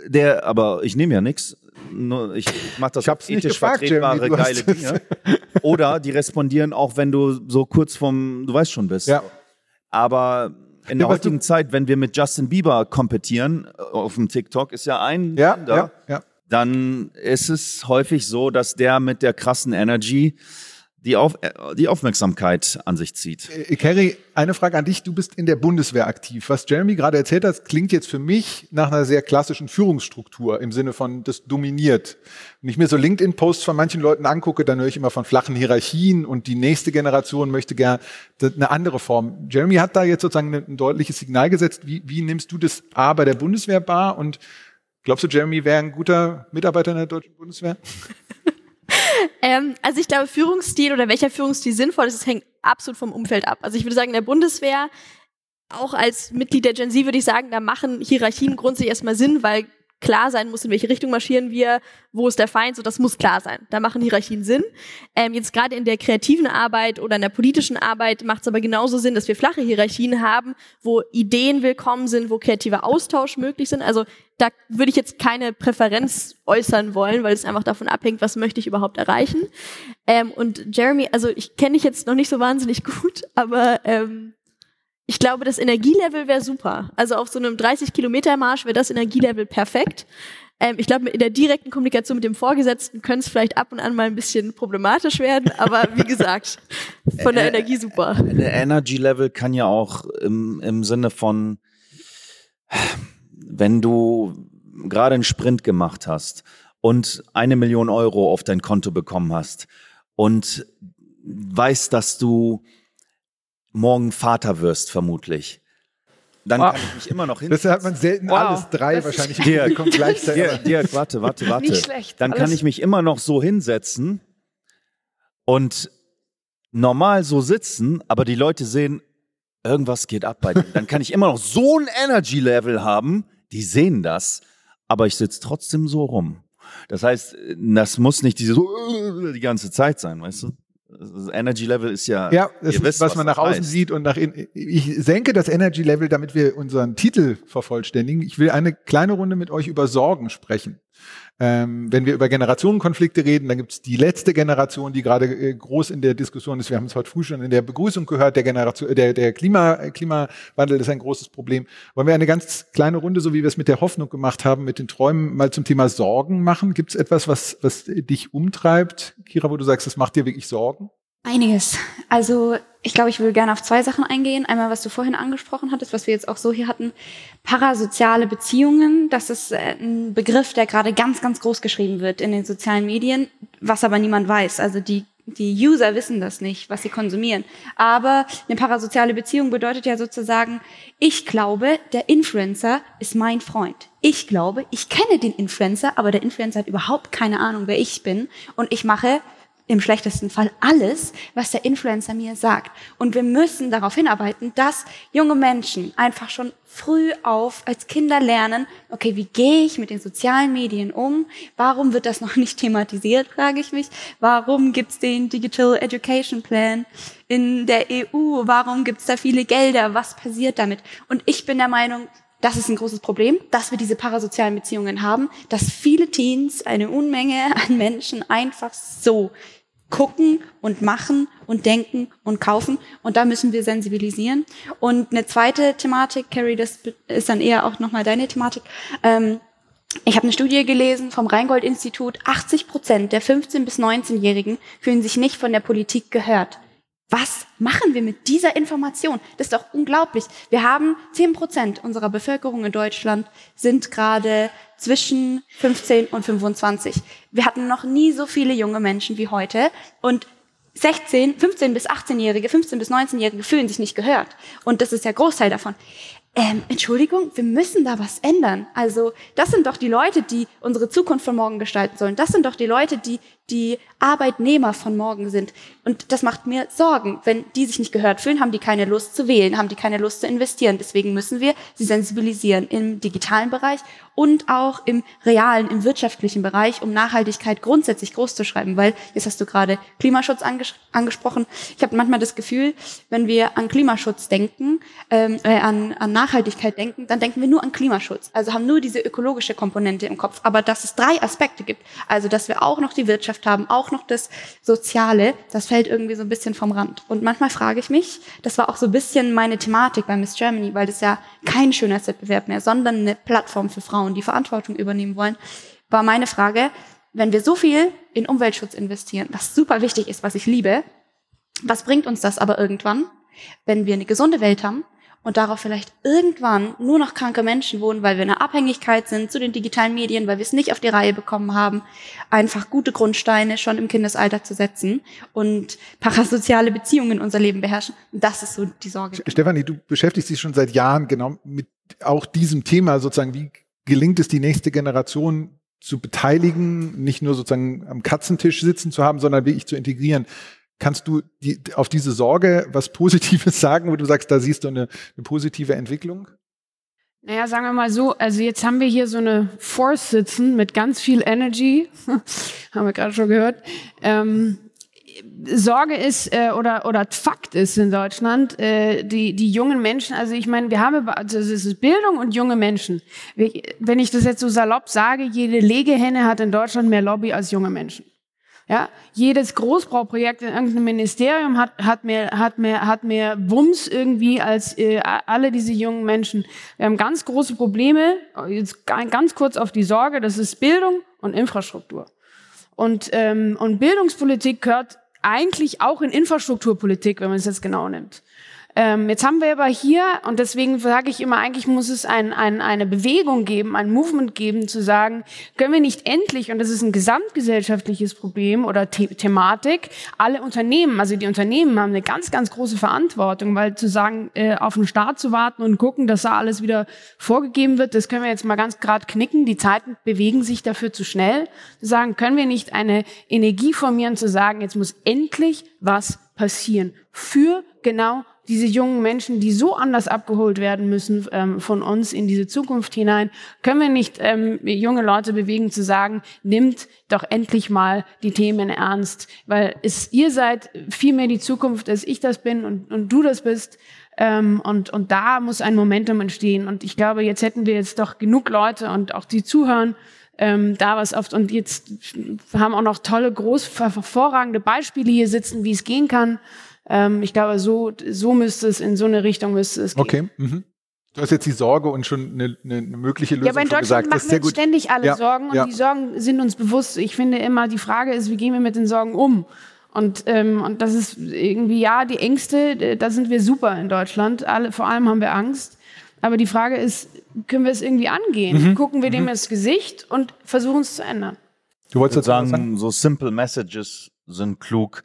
äh, der, aber ich nehme ja nichts. Ich mache das Ich hab's ethisch gefragt, vertretbare, du geile Dinge. Oder die respondieren auch, wenn du so kurz vom, du weißt schon bist. Ja. Aber in der heutigen Zeit, wenn wir mit Justin Bieber kompetieren äh, auf dem TikTok, ist ja ein Ja, Sender, ja, ja. dann ist es häufig so, dass der mit der krassen Energy die, auf, äh, die Aufmerksamkeit an sich zieht. Äh, Kerry, eine Frage an dich. Du bist in der Bundeswehr aktiv. Was Jeremy gerade erzählt hat, klingt jetzt für mich nach einer sehr klassischen Führungsstruktur im Sinne von, das dominiert. Wenn ich mir so LinkedIn-Posts von manchen Leuten angucke, dann höre ich immer von flachen Hierarchien und die nächste Generation möchte gern eine andere Form. Jeremy hat da jetzt sozusagen ein deutliches Signal gesetzt. Wie, wie nimmst du das A bei der Bundeswehr wahr und glaubst du, Jeremy wäre ein guter Mitarbeiter in der deutschen Bundeswehr? Ähm, also ich glaube, Führungsstil oder welcher Führungsstil sinnvoll ist, das hängt absolut vom Umfeld ab. Also ich würde sagen, in der Bundeswehr, auch als Mitglied der Gen Z würde ich sagen, da machen Hierarchien grundsätzlich erstmal Sinn, weil klar sein muss, in welche Richtung marschieren wir, wo ist der Feind, so das muss klar sein. Da machen Hierarchien Sinn. Ähm, jetzt gerade in der kreativen Arbeit oder in der politischen Arbeit macht es aber genauso Sinn, dass wir flache Hierarchien haben, wo Ideen willkommen sind, wo kreativer Austausch möglich sind. Also da würde ich jetzt keine Präferenz äußern wollen, weil es einfach davon abhängt, was möchte ich überhaupt erreichen. Ähm, und Jeremy, also ich kenne dich jetzt noch nicht so wahnsinnig gut, aber ähm, ich glaube, das Energielevel wäre super. Also auf so einem 30-Kilometer-Marsch wäre das Energielevel perfekt. Ähm, ich glaube, in der direkten Kommunikation mit dem Vorgesetzten könnte es vielleicht ab und an mal ein bisschen problematisch werden, aber wie gesagt, von der Äh, Energie super. Der Energy Level kann ja auch im, im Sinne von, wenn du gerade einen Sprint gemacht hast und eine Million Euro auf dein Konto bekommen hast und weißt, dass du morgen Vater wirst, vermutlich, dann Wow. kann ich mich immer noch hin. Das hat man selten Wow. alles drei Das wahrscheinlich Dirk. Publikum gleichzeitig. Dirk, Dirk, warte, warte, warte. Nicht schlecht, Dann kann alles- ich mich immer noch so hinsetzen und normal so sitzen, aber die Leute sehen, irgendwas geht ab bei denen. Dann kann ich immer noch so ein Energy-Level haben, die sehen das, aber ich sitze trotzdem so rum. Das heißt, das muss nicht diese so die ganze Zeit sein, weißt du? Energy Level ist ja, ja, das ist, wisst, was, was man nach außen heißt. sieht und nach innen. Ich senke das Energy Level, damit wir unseren Titel vervollständigen. Ich will eine kleine Runde mit euch über Sorgen sprechen. Ähm, wenn wir über Generationenkonflikte reden, dann gibt es die letzte Generation, die gerade äh, groß in der Diskussion ist. Wir haben es heute früh schon in der Begrüßung gehört. Der, Generation, der, der Klima, Klimawandel ist ein großes Problem. Wollen wir eine ganz kleine Runde, so wie wir es mit der Hoffnung gemacht haben, mit den Träumen mal zum Thema Sorgen machen? Gibt es etwas, was, was dich umtreibt, Kira, wo du sagst, das macht dir wirklich Sorgen? Einiges. Also ich glaube, ich will gerne auf zwei Sachen eingehen. Einmal, was du vorhin angesprochen hattest, was wir jetzt auch so hier hatten. Parasoziale Beziehungen. Das ist äh, ein Begriff, der gerade ganz, ganz groß geschrieben wird in den sozialen Medien, was aber niemand weiß. Also die, die User wissen das nicht, was sie konsumieren. Aber eine parasoziale Beziehung bedeutet ja sozusagen, ich glaube, der Influencer ist mein Freund. Ich glaube, ich kenne den Influencer, aber der Influencer hat überhaupt keine Ahnung, wer ich bin. Und ich mache im schlechtesten Fall alles, was der Influencer mir sagt. Und wir müssen darauf hinarbeiten, dass junge Menschen einfach schon früh auf als Kinder lernen, okay, wie gehe ich mit den sozialen Medien um? Warum wird das noch nicht thematisiert, frage ich mich. Warum gibt's den Digital Education Plan in der EU? Warum gibt's da viele Gelder? Was passiert damit? Und ich bin der Meinung, das ist ein großes Problem, dass wir diese parasozialen Beziehungen haben, dass viele Teens, eine Unmenge an Menschen einfach so gucken und machen und denken und kaufen. Und da müssen wir sensibilisieren. Und eine zweite Thematik, Carrie, das ist dann eher auch nochmal deine Thematik. Ähm, ich habe eine Studie gelesen vom Rheingold-Institut. 80 Prozent der 15- bis 19-Jährigen fühlen sich nicht von der Politik gehört. Was machen wir mit dieser Information? Das ist doch unglaublich. Wir haben 10 Prozent unserer Bevölkerung in Deutschland sind gerade zwischen 15 und 25. Wir hatten noch nie so viele junge Menschen wie heute und 16, 15 bis 18-Jährige, 15 bis 19-Jährige fühlen sich nicht gehört. Und das ist der Großteil davon. Ähm, Entschuldigung, wir müssen da was ändern. Also das sind doch die Leute, die unsere Zukunft von morgen gestalten sollen. Das sind doch die Leute, die die Arbeitnehmer von morgen sind. Und das macht mir Sorgen. Wenn die sich nicht gehört fühlen, haben die keine Lust zu wählen, haben die keine Lust zu investieren. Deswegen müssen wir sie sensibilisieren im digitalen Bereich und auch im realen, im wirtschaftlichen Bereich, um Nachhaltigkeit grundsätzlich groß zu schreiben. Weil, jetzt hast du gerade Klimaschutz anges angesprochen. Ich habe manchmal das Gefühl, wenn wir an Klimaschutz denken, ähm, äh, an, an Nachhaltigkeit denken, dann denken wir nur an Klimaschutz. Also haben nur diese ökologische Komponente im Kopf. Aber dass es drei Aspekte gibt. Also, dass wir auch noch die Wirtschaft Gesellschaft haben, auch noch das Soziale, das fällt irgendwie so ein bisschen vom Rand. Und manchmal frage ich mich, das war auch so ein bisschen meine Thematik bei Miss Germany, weil das ja kein schöner Wettbewerb mehr, sondern eine Plattform für Frauen, die Verantwortung übernehmen wollen, war meine Frage, wenn wir so viel in Umweltschutz investieren, was super wichtig ist, was ich liebe, was bringt uns das aber irgendwann, wenn wir eine gesunde Welt haben, und darauf vielleicht irgendwann nur noch kranke Menschen wohnen, weil wir in einer Abhängigkeit sind zu den digitalen Medien, weil wir es nicht auf die Reihe bekommen haben, einfach gute Grundsteine schon im Kindesalter zu setzen und parasoziale Beziehungen in unser Leben beherrschen. Das ist so die Sorge. Stefanie, du beschäftigst dich schon seit Jahren genau mit auch diesem Thema sozusagen, wie gelingt es die nächste Generation zu beteiligen, nicht nur sozusagen am Katzentisch sitzen zu haben, sondern wirklich zu integrieren. Kannst du die, auf diese Sorge was Positives sagen, wo du sagst, da siehst du eine, eine positive Entwicklung? Naja, sagen wir mal so, also jetzt haben wir hier so eine Force sitzen mit ganz viel Energy, haben wir gerade schon gehört. Ähm, Sorge ist äh, oder oder Fakt ist in Deutschland äh, die die jungen Menschen also ich meine wir haben also es ist Bildung und junge Menschen wenn ich das jetzt so salopp sage jede Legehenne hat in Deutschland mehr Lobby als junge Menschen ja, jedes Großbauprojekt in irgendeinem Ministerium hat, hat mehr, hat mehr, hat mehr Wumms irgendwie als äh, alle diese jungen Menschen. Wir haben ganz große Probleme. Jetzt ganz kurz auf die Sorge, das ist Bildung und Infrastruktur. Und, ähm, und Bildungspolitik gehört eigentlich auch in Infrastrukturpolitik, wenn man es jetzt genau nimmt. Ähm, jetzt haben wir aber hier, und deswegen sage ich immer, eigentlich muss es ein, ein, eine Bewegung geben, ein Movement geben, zu sagen, können wir nicht endlich, und das ist ein gesamtgesellschaftliches Problem oder The Thematik, alle Unternehmen, also die Unternehmen haben eine ganz, ganz große Verantwortung, weil zu sagen, äh, auf den Staat zu warten und gucken, dass da alles wieder vorgegeben wird, das können wir jetzt mal ganz gerade knicken. Die Zeiten bewegen sich dafür zu schnell. Zu sagen, können wir nicht eine Energie formieren, zu sagen, jetzt muss endlich was passieren für genau diese jungen Menschen, die so anders abgeholt werden müssen ähm, von uns in diese Zukunft hinein, können wir nicht ähm, junge Leute bewegen zu sagen, nimmt doch endlich mal die Themen ernst, weil es, ihr seid viel mehr die Zukunft, als ich das bin und, und du das bist. Ähm, und, und da muss ein Momentum entstehen. Und ich glaube, jetzt hätten wir jetzt doch genug Leute und auch die zuhören, ähm, da was oft und jetzt haben auch noch tolle, groß hervorragende Beispiele hier sitzen, wie es gehen kann. Ähm, ich glaube, so, so müsste es, in so eine Richtung müsste es gehen. Okay. Mhm. Du hast jetzt die Sorge und schon eine, eine mögliche Lösung ja, aber in Deutschland gesagt. machen wir ständig alle ja, Sorgen und ja. die Sorgen sind uns bewusst. Ich finde immer, die Frage ist, wie gehen wir mit den Sorgen um? Und, ähm, und das ist irgendwie, ja, die Ängste, da sind wir super in Deutschland. Alle, vor allem haben wir Angst. Aber die Frage ist, können wir es irgendwie angehen? Mhm. Gucken wir dem mhm. ins Gesicht und versuchen es zu ändern. Du wolltest sagen, sagen, so simple Messages sind klug.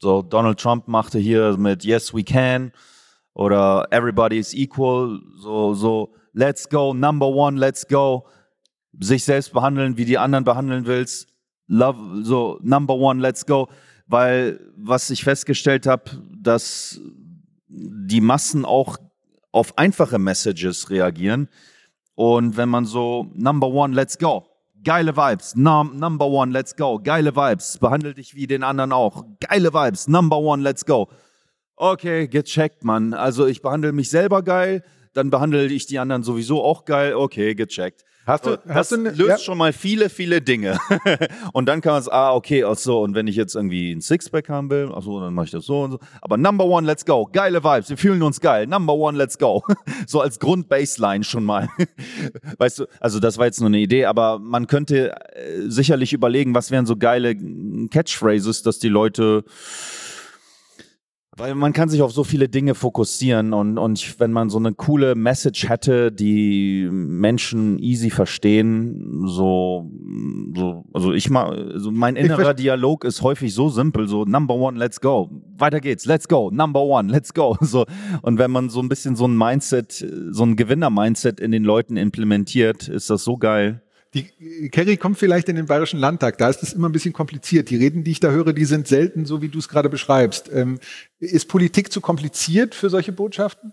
So, Donald Trump machte hier mit Yes, we can oder Everybody is equal. So, so, let's go, number one, let's go. Sich selbst behandeln, wie die anderen behandeln willst. Love, so, number one, let's go. Weil, was ich festgestellt habe, dass die Massen auch auf einfache Messages reagieren. Und wenn man so, number one, let's go Geile Vibes. Num number one, let's go. Geile Vibes. Behandle dich wie den anderen auch. Geile Vibes. Number one, let's go. Okay, gecheckt, Mann. Also ich behandle mich selber geil, dann behandle ich die anderen sowieso auch geil. Okay, gecheckt. Hast du, das hast du ne, löst ja. schon mal viele, viele Dinge. und dann kann man es, ah, okay, ach so, und wenn ich jetzt irgendwie ein Sixpack haben will, ach so, dann mache ich das so und so. Aber Number One, let's go. Geile Vibes, wir fühlen uns geil. Number One, let's go. so als Grundbaseline schon mal. weißt du, also das war jetzt nur eine Idee, aber man könnte äh, sicherlich überlegen, was wären so geile Catchphrases, dass die Leute weil man kann sich auf so viele Dinge fokussieren und, und wenn man so eine coole Message hätte, die Menschen easy verstehen, so, so also ich mal, so mein innerer Dialog ist häufig so simpel, so Number One, let's go, weiter geht's, let's go, Number One, let's go, so und wenn man so ein bisschen so ein Mindset, so ein Gewinner-Mindset in den Leuten implementiert, ist das so geil. Die Kerry kommt vielleicht in den Bayerischen Landtag, da ist es immer ein bisschen kompliziert. Die Reden, die ich da höre, die sind selten so, wie du es gerade beschreibst. Ähm, ist Politik zu kompliziert für solche Botschaften?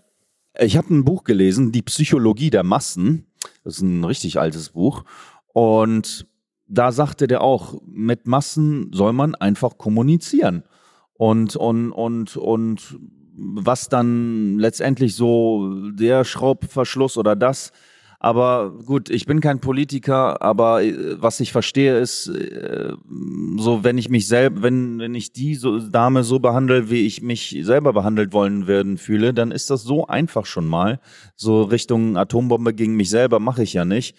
Ich habe ein Buch gelesen, Die Psychologie der Massen. Das ist ein richtig altes Buch. Und da sagte der auch, mit Massen soll man einfach kommunizieren. Und, und, und, und was dann letztendlich so der Schraubverschluss oder das aber gut, ich bin kein Politiker, aber äh, was ich verstehe ist, äh, so wenn ich mich selber, wenn, wenn ich die so, Dame so behandle, wie ich mich selber behandelt wollen werden fühle, dann ist das so einfach schon mal. So Richtung Atombombe gegen mich selber mache ich ja nicht.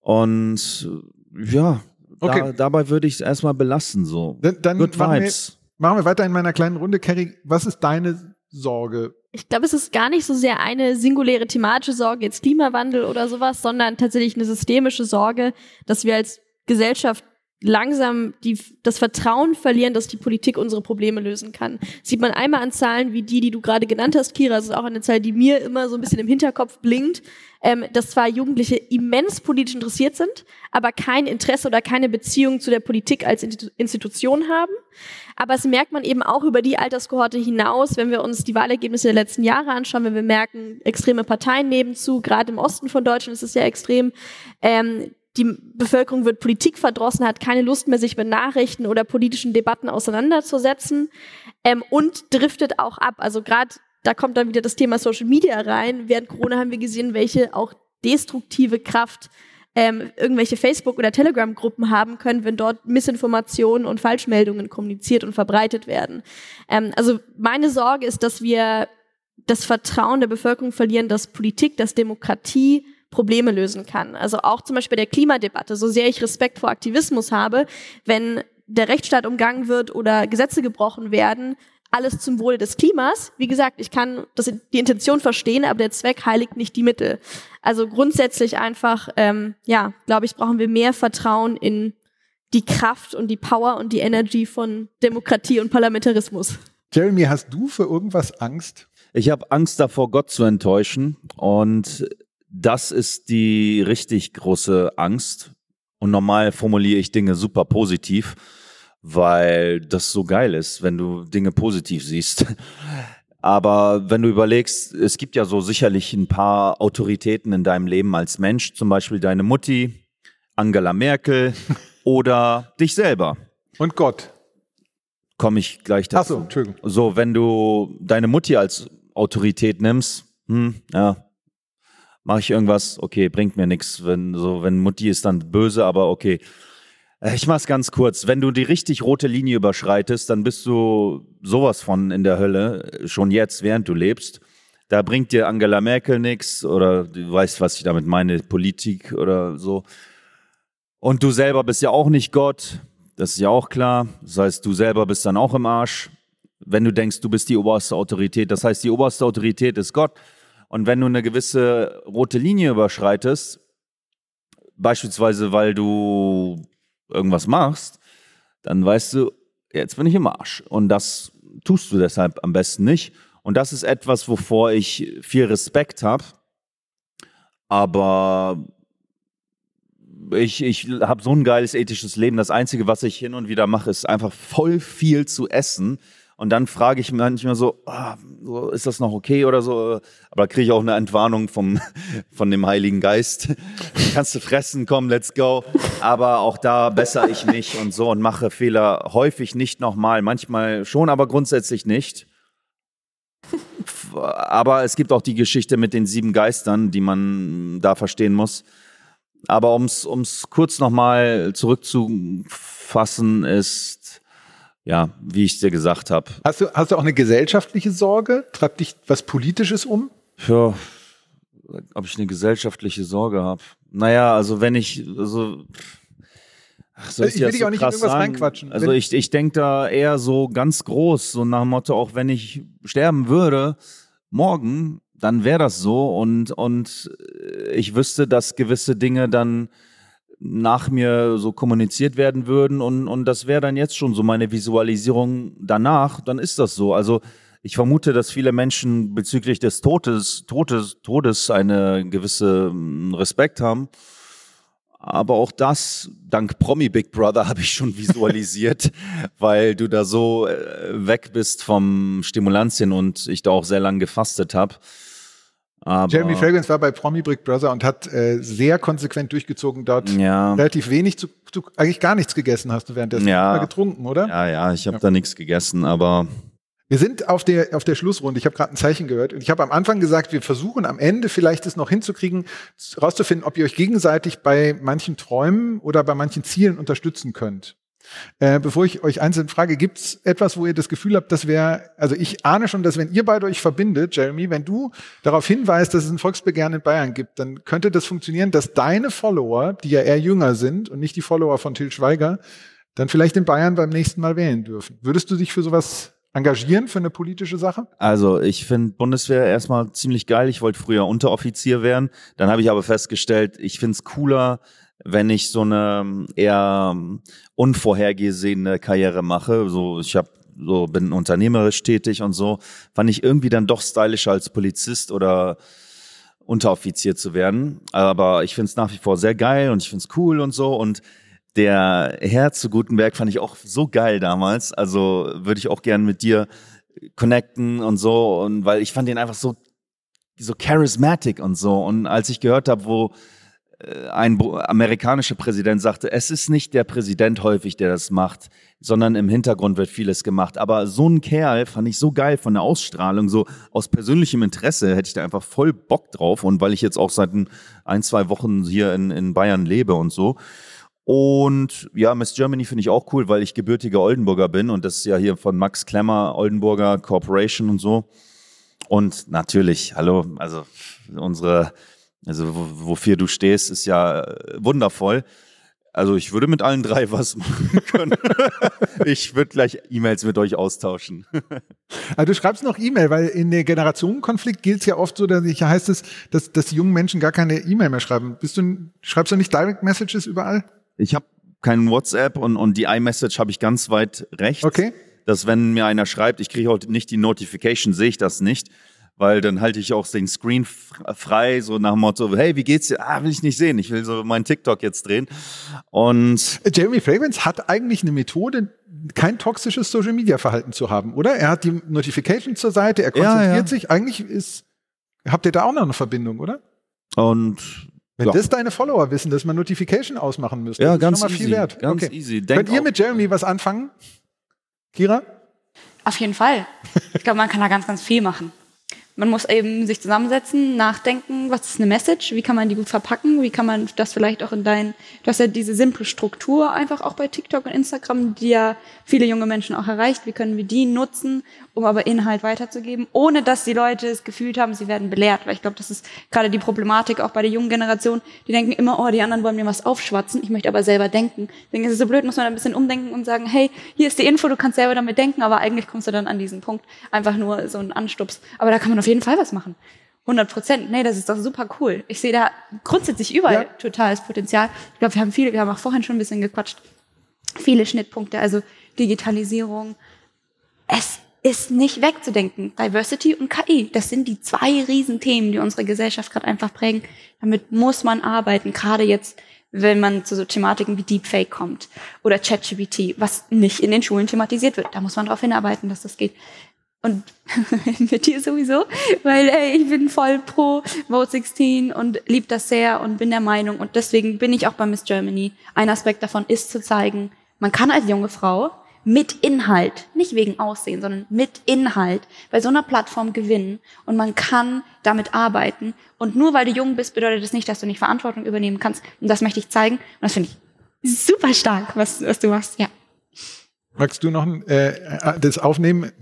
Und ja, okay. da, dabei würde ich es erstmal belassen. So. Dann, dann Good Vibes. Wir, machen wir weiter in meiner kleinen Runde. Kerry, was ist deine Sorge ich glaube, es ist gar nicht so sehr eine singuläre thematische Sorge, jetzt Klimawandel oder sowas, sondern tatsächlich eine systemische Sorge, dass wir als Gesellschaft langsam die, das Vertrauen verlieren, dass die Politik unsere Probleme lösen kann. Sieht man einmal an Zahlen wie die, die du gerade genannt hast, Kira, das ist auch eine Zahl, die mir immer so ein bisschen im Hinterkopf blinkt, ähm, dass zwar Jugendliche immens politisch interessiert sind, aber kein Interesse oder keine Beziehung zu der Politik als Institution haben. Aber es merkt man eben auch über die Alterskohorte hinaus, wenn wir uns die Wahlergebnisse der letzten Jahre anschauen, wenn wir merken, extreme Parteien nebenzu, gerade im Osten von Deutschland ist es ja extrem, ähm, die Bevölkerung wird Politik verdrossen, hat keine Lust mehr, sich mit Nachrichten oder politischen Debatten auseinanderzusetzen ähm, und driftet auch ab. Also gerade da kommt dann wieder das Thema Social Media rein. Während Corona haben wir gesehen, welche auch destruktive Kraft ähm, irgendwelche Facebook- oder Telegram-Gruppen haben können, wenn dort Missinformationen und Falschmeldungen kommuniziert und verbreitet werden. Ähm, also meine Sorge ist, dass wir das Vertrauen der Bevölkerung verlieren, dass Politik, dass Demokratie Probleme lösen kann. Also auch zum Beispiel bei der Klimadebatte, so sehr ich Respekt vor Aktivismus habe, wenn der Rechtsstaat umgangen wird oder Gesetze gebrochen werden, alles zum Wohle des Klimas. Wie gesagt, ich kann das, die Intention verstehen, aber der Zweck heiligt nicht die Mittel. Also grundsätzlich einfach, ähm, ja, glaube ich, brauchen wir mehr Vertrauen in die Kraft und die Power und die Energy von Demokratie und Parlamentarismus. Jeremy, hast du für irgendwas Angst? Ich habe Angst davor, Gott zu enttäuschen und das ist die richtig große Angst. Und normal formuliere ich Dinge super positiv, weil das so geil ist, wenn du Dinge positiv siehst. Aber wenn du überlegst, es gibt ja so sicherlich ein paar Autoritäten in deinem Leben als Mensch, zum Beispiel deine Mutti, Angela Merkel oder dich selber. Und Gott. Komme ich gleich dazu. Ach so, Entschuldigung. So, wenn du deine Mutti als Autorität nimmst, hm, ja, mache ich irgendwas, okay, bringt mir nichts. Wenn so, wenn Mutti ist dann böse, aber okay. Äh, ich mach's ganz kurz. Wenn du die richtig rote Linie überschreitest, dann bist du sowas von in der Hölle, äh, schon jetzt, während du lebst. Da bringt dir Angela Merkel nichts oder du weißt, was ich damit meine, Politik oder so. Und du selber bist ja auch nicht Gott, das ist ja auch klar. Das heißt, du selber bist dann auch im Arsch, wenn du denkst, du bist die oberste Autorität. Das heißt, die oberste Autorität ist Gott. Und wenn du eine gewisse rote Linie überschreitest, beispielsweise weil du irgendwas machst, dann weißt du, jetzt bin ich im Arsch. Und das tust du deshalb am besten nicht. Und das ist etwas, wovor ich viel Respekt habe. Aber ich, ich habe so ein geiles ethisches Leben. Das Einzige, was ich hin und wieder mache, ist einfach voll viel zu essen. Und dann frage ich manchmal so, so, ist das noch okay oder so? Aber da kriege ich auch eine Entwarnung vom, von dem Heiligen Geist. Kannst du fressen, komm, let's go. Aber auch da bessere ich mich und so und mache Fehler häufig nicht nochmal. Manchmal schon, aber grundsätzlich nicht. Aber es gibt auch die Geschichte mit den sieben Geistern, die man da verstehen muss. Aber um es kurz nochmal zurückzufassen, ist ja, wie ich dir gesagt habe. Hast du, hast du auch eine gesellschaftliche Sorge? Treibt dich was Politisches um? Ja, ob ich eine gesellschaftliche Sorge habe. Naja, also wenn ich, also Ach, soll ich, ich will dich so auch nicht in irgendwas sagen? reinquatschen. Also ich, ich denke da eher so ganz groß, so nach dem Motto, auch wenn ich sterben würde, morgen, dann wäre das so und, und ich wüsste, dass gewisse Dinge dann nach mir so kommuniziert werden würden und, und das wäre dann jetzt schon so meine Visualisierung danach, dann ist das so. Also ich vermute, dass viele Menschen bezüglich des Todes, Todes, Todes eine gewisse hm, Respekt haben. Aber auch das, dank Promi Big Brother, habe ich schon visualisiert, weil du da so äh, weg bist vom Stimulantien und ich da auch sehr lang gefastet habe. Aber Jeremy Fragrance war bei Promi Brick Brother und hat äh, sehr konsequent durchgezogen dort. Ja. Relativ wenig, zu, zu, eigentlich gar nichts gegessen hast du währenddessen. Ja. Mal getrunken, oder? Ja, ja, ich habe ja. da nichts gegessen, aber wir sind auf der, auf der Schlussrunde. Ich habe gerade ein Zeichen gehört und ich habe am Anfang gesagt, wir versuchen am Ende vielleicht es noch hinzukriegen, rauszufinden, ob ihr euch gegenseitig bei manchen Träumen oder bei manchen Zielen unterstützen könnt. Äh, bevor ich euch einzeln frage, gibt es etwas, wo ihr das Gefühl habt, dass wäre, also ich ahne schon, dass wenn ihr beide euch verbindet, Jeremy, wenn du darauf hinweist, dass es ein Volksbegehren in Bayern gibt, dann könnte das funktionieren, dass deine Follower, die ja eher jünger sind und nicht die Follower von Till Schweiger, dann vielleicht in Bayern beim nächsten Mal wählen dürfen. Würdest du dich für sowas engagieren für eine politische Sache? Also ich finde Bundeswehr erstmal ziemlich geil. Ich wollte früher Unteroffizier werden. Dann habe ich aber festgestellt, ich finde es cooler, wenn ich so eine ähm, eher ähm, unvorhergesehene Karriere mache. So, ich habe so bin unternehmerisch tätig und so, fand ich irgendwie dann doch stylischer als Polizist oder Unteroffizier zu werden. Aber ich finde es nach wie vor sehr geil und ich finde es cool und so. Und der Herr zu Gutenberg fand ich auch so geil damals. Also würde ich auch gern mit dir connecten und so. Und weil ich fand den einfach so, so charismatic und so. Und als ich gehört habe, wo ein amerikanischer Präsident sagte, es ist nicht der Präsident häufig, der das macht, sondern im Hintergrund wird vieles gemacht. Aber so ein Kerl fand ich so geil von der Ausstrahlung, so aus persönlichem Interesse hätte ich da einfach voll Bock drauf. Und weil ich jetzt auch seit ein, zwei Wochen hier in, in Bayern lebe und so. Und ja, Miss Germany finde ich auch cool, weil ich gebürtiger Oldenburger bin und das ist ja hier von Max Klemmer, Oldenburger Corporation und so. Und natürlich, hallo, also unsere also wofür du stehst, ist ja äh, wundervoll. Also ich würde mit allen drei was machen können. ich würde gleich E-Mails mit euch austauschen. also du schreibst noch E-Mail, weil in der Generationenkonflikt gilt es ja oft so, dass ich heißt es, dass, dass die jungen Menschen gar keine E-Mail mehr schreiben. Bist du, schreibst du nicht Direct Messages überall? Ich habe keinen WhatsApp und, und die iMessage habe ich ganz weit rechts. Okay. Dass wenn mir einer schreibt, ich kriege heute nicht die Notification, sehe ich das nicht weil dann halte ich auch den Screen frei, so nach dem Motto, hey, wie geht's dir? Ah, will ich nicht sehen, ich will so meinen TikTok jetzt drehen. Und Jeremy Fragrance hat eigentlich eine Methode, kein toxisches Social Media Verhalten zu haben, oder? Er hat die Notification zur Seite, er konzentriert ja, ja. sich. Eigentlich ist, habt ihr da auch noch eine Verbindung, oder? Und wenn ja. das deine Follower wissen, dass man Notification ausmachen müsste, ja, das ganz ist schon mal easy, viel wert. Ganz okay. easy. Denk Könnt ihr mit Jeremy was anfangen? Kira? Auf jeden Fall. Ich glaube, man kann da ganz, ganz viel machen. Man muss eben sich zusammensetzen, nachdenken, was ist eine Message, wie kann man die gut verpacken, wie kann man das vielleicht auch in dein, du hast ja diese simple Struktur einfach auch bei TikTok und Instagram, die ja viele junge Menschen auch erreicht, wie können wir die nutzen, um aber Inhalt weiterzugeben, ohne dass die Leute das Gefühl haben, sie werden belehrt, weil ich glaube, das ist gerade die Problematik auch bei der jungen Generation, die denken immer, oh, die anderen wollen mir was aufschwatzen, ich möchte aber selber denken. Deswegen ist es so blöd, muss man ein bisschen umdenken und sagen, hey, hier ist die Info, du kannst selber damit denken, aber eigentlich kommst du dann an diesen Punkt, einfach nur so ein Anstups. Aber da kann man auf jeden Fall was machen. 100 Prozent. Nee, das ist doch super cool. Ich sehe da grundsätzlich überall ja. totales Potenzial. Ich glaube, wir haben viele, wir haben auch vorhin schon ein bisschen gequatscht. Viele Schnittpunkte, also Digitalisierung. Es ist nicht wegzudenken. Diversity und KI, das sind die zwei Riesenthemen, die unsere Gesellschaft gerade einfach prägen. Damit muss man arbeiten, gerade jetzt, wenn man zu so Thematiken wie Deepfake kommt oder ChatGPT, was nicht in den Schulen thematisiert wird. Da muss man darauf hinarbeiten, dass das geht. Und mit dir sowieso, weil ey, ich bin voll pro Vote 16 und lieb das sehr und bin der Meinung und deswegen bin ich auch bei Miss Germany. Ein Aspekt davon ist zu zeigen, man kann als junge Frau mit Inhalt, nicht wegen Aussehen, sondern mit Inhalt bei so einer Plattform gewinnen und man kann damit arbeiten. Und nur weil du jung bist, bedeutet das nicht, dass du nicht Verantwortung übernehmen kannst. Und das möchte ich zeigen. Und das finde ich super stark, was, was du machst. Ja. Magst du noch äh, das aufnehmen?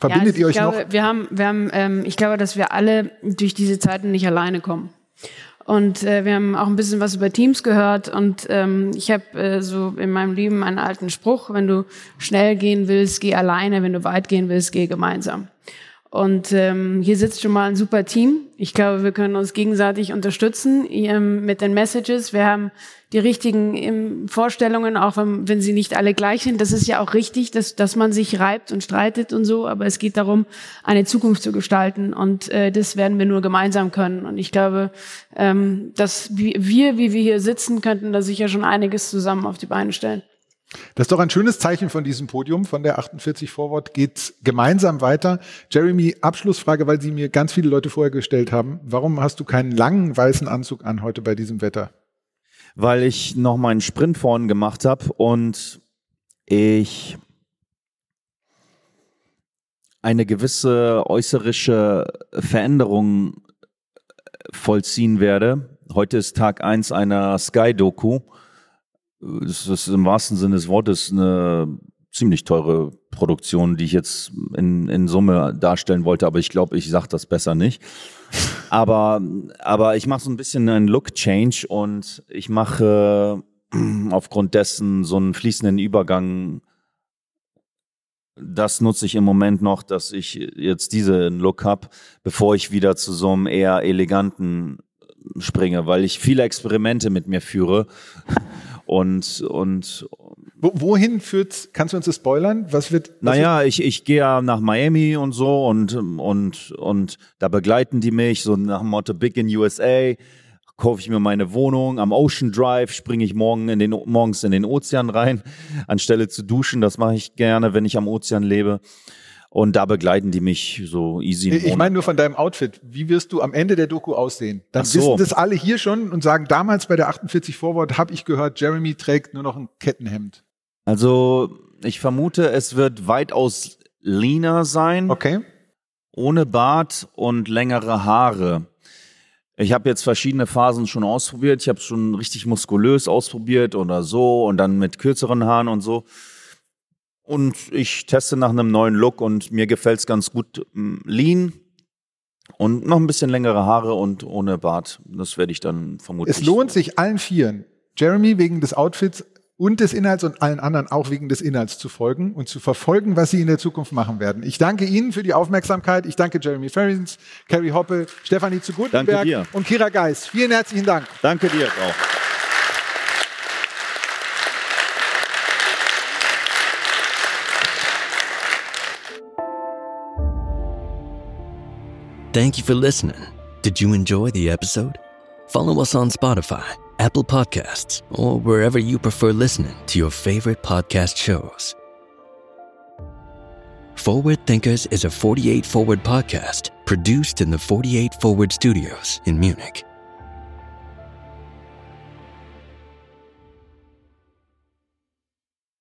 Verbindet ja, also ihr euch glaube, noch? Wir haben, wir haben, ähm, ich glaube, dass wir alle durch diese Zeiten nicht alleine kommen. Und äh, wir haben auch ein bisschen was über Teams gehört. Und ähm, ich habe äh, so in meinem Leben einen alten Spruch, wenn du schnell gehen willst, geh alleine, wenn du weit gehen willst, geh gemeinsam. Und ähm, hier sitzt schon mal ein super Team. Ich glaube, wir können uns gegenseitig unterstützen ähm, mit den Messages. Wir haben die richtigen ähm, Vorstellungen, auch wenn, wenn sie nicht alle gleich sind. Das ist ja auch richtig, dass, dass man sich reibt und streitet und so. Aber es geht darum, eine Zukunft zu gestalten. Und äh, das werden wir nur gemeinsam können. Und ich glaube, ähm, dass wir, wie wir hier sitzen, könnten da sicher schon einiges zusammen auf die Beine stellen. Das ist doch ein schönes Zeichen von diesem Podium, von der 48 Forward geht gemeinsam weiter. Jeremy, Abschlussfrage, weil Sie mir ganz viele Leute vorher gestellt haben. Warum hast du keinen langen weißen Anzug an heute bei diesem Wetter? Weil ich noch meinen Sprint vorhin gemacht habe und ich eine gewisse äußerische Veränderung vollziehen werde. Heute ist Tag 1 einer Sky-Doku das ist im wahrsten Sinne des Wortes eine ziemlich teure Produktion, die ich jetzt in, in Summe darstellen wollte, aber ich glaube, ich sage das besser nicht. Aber, aber ich mache so ein bisschen einen Look-Change und ich mache aufgrund dessen so einen fließenden Übergang. Das nutze ich im Moment noch, dass ich jetzt diesen Look habe, bevor ich wieder zu so einem eher eleganten springe, weil ich viele Experimente mit mir führe und, und Wohin führt, kannst du uns das spoilern? Was wird? Was naja, wird? ich, ich gehe ja nach Miami und so und, und, und da begleiten die mich so nach dem Motto Big in USA. Kaufe ich mir meine Wohnung am Ocean Drive, springe ich morgen in den, morgens in den Ozean rein, anstelle zu duschen. Das mache ich gerne, wenn ich am Ozean lebe. Und da begleiten die mich so easy. Ich meine nur von deinem Outfit. Wie wirst du am Ende der Doku aussehen? Dann so. wissen das alle hier schon und sagen, damals bei der 48 Forward habe ich gehört, Jeremy trägt nur noch ein Kettenhemd. Also ich vermute, es wird weitaus leaner sein. Okay. Ohne Bart und längere Haare. Ich habe jetzt verschiedene Phasen schon ausprobiert. Ich habe es schon richtig muskulös ausprobiert oder so und dann mit kürzeren Haaren und so. Und ich teste nach einem neuen Look und mir gefällt es ganz gut mm, lean und noch ein bisschen längere Haare und ohne Bart. Das werde ich dann vermutlich. Es lohnt sich allen Vieren, Jeremy wegen des Outfits und des Inhalts und allen anderen auch wegen des Inhalts zu folgen und zu verfolgen, was sie in der Zukunft machen werden. Ich danke Ihnen für die Aufmerksamkeit. Ich danke Jeremy Ferrins, Carrie Hoppe, Stefanie zu Gutenberg und Kira Geis. Vielen herzlichen Dank. Danke dir auch. Thank you for listening. Did you enjoy the episode? Follow us on Spotify, Apple Podcasts, or wherever you prefer listening to your favorite podcast shows. Forward Thinkers is a 48 Forward podcast produced in the 48 Forward studios in Munich.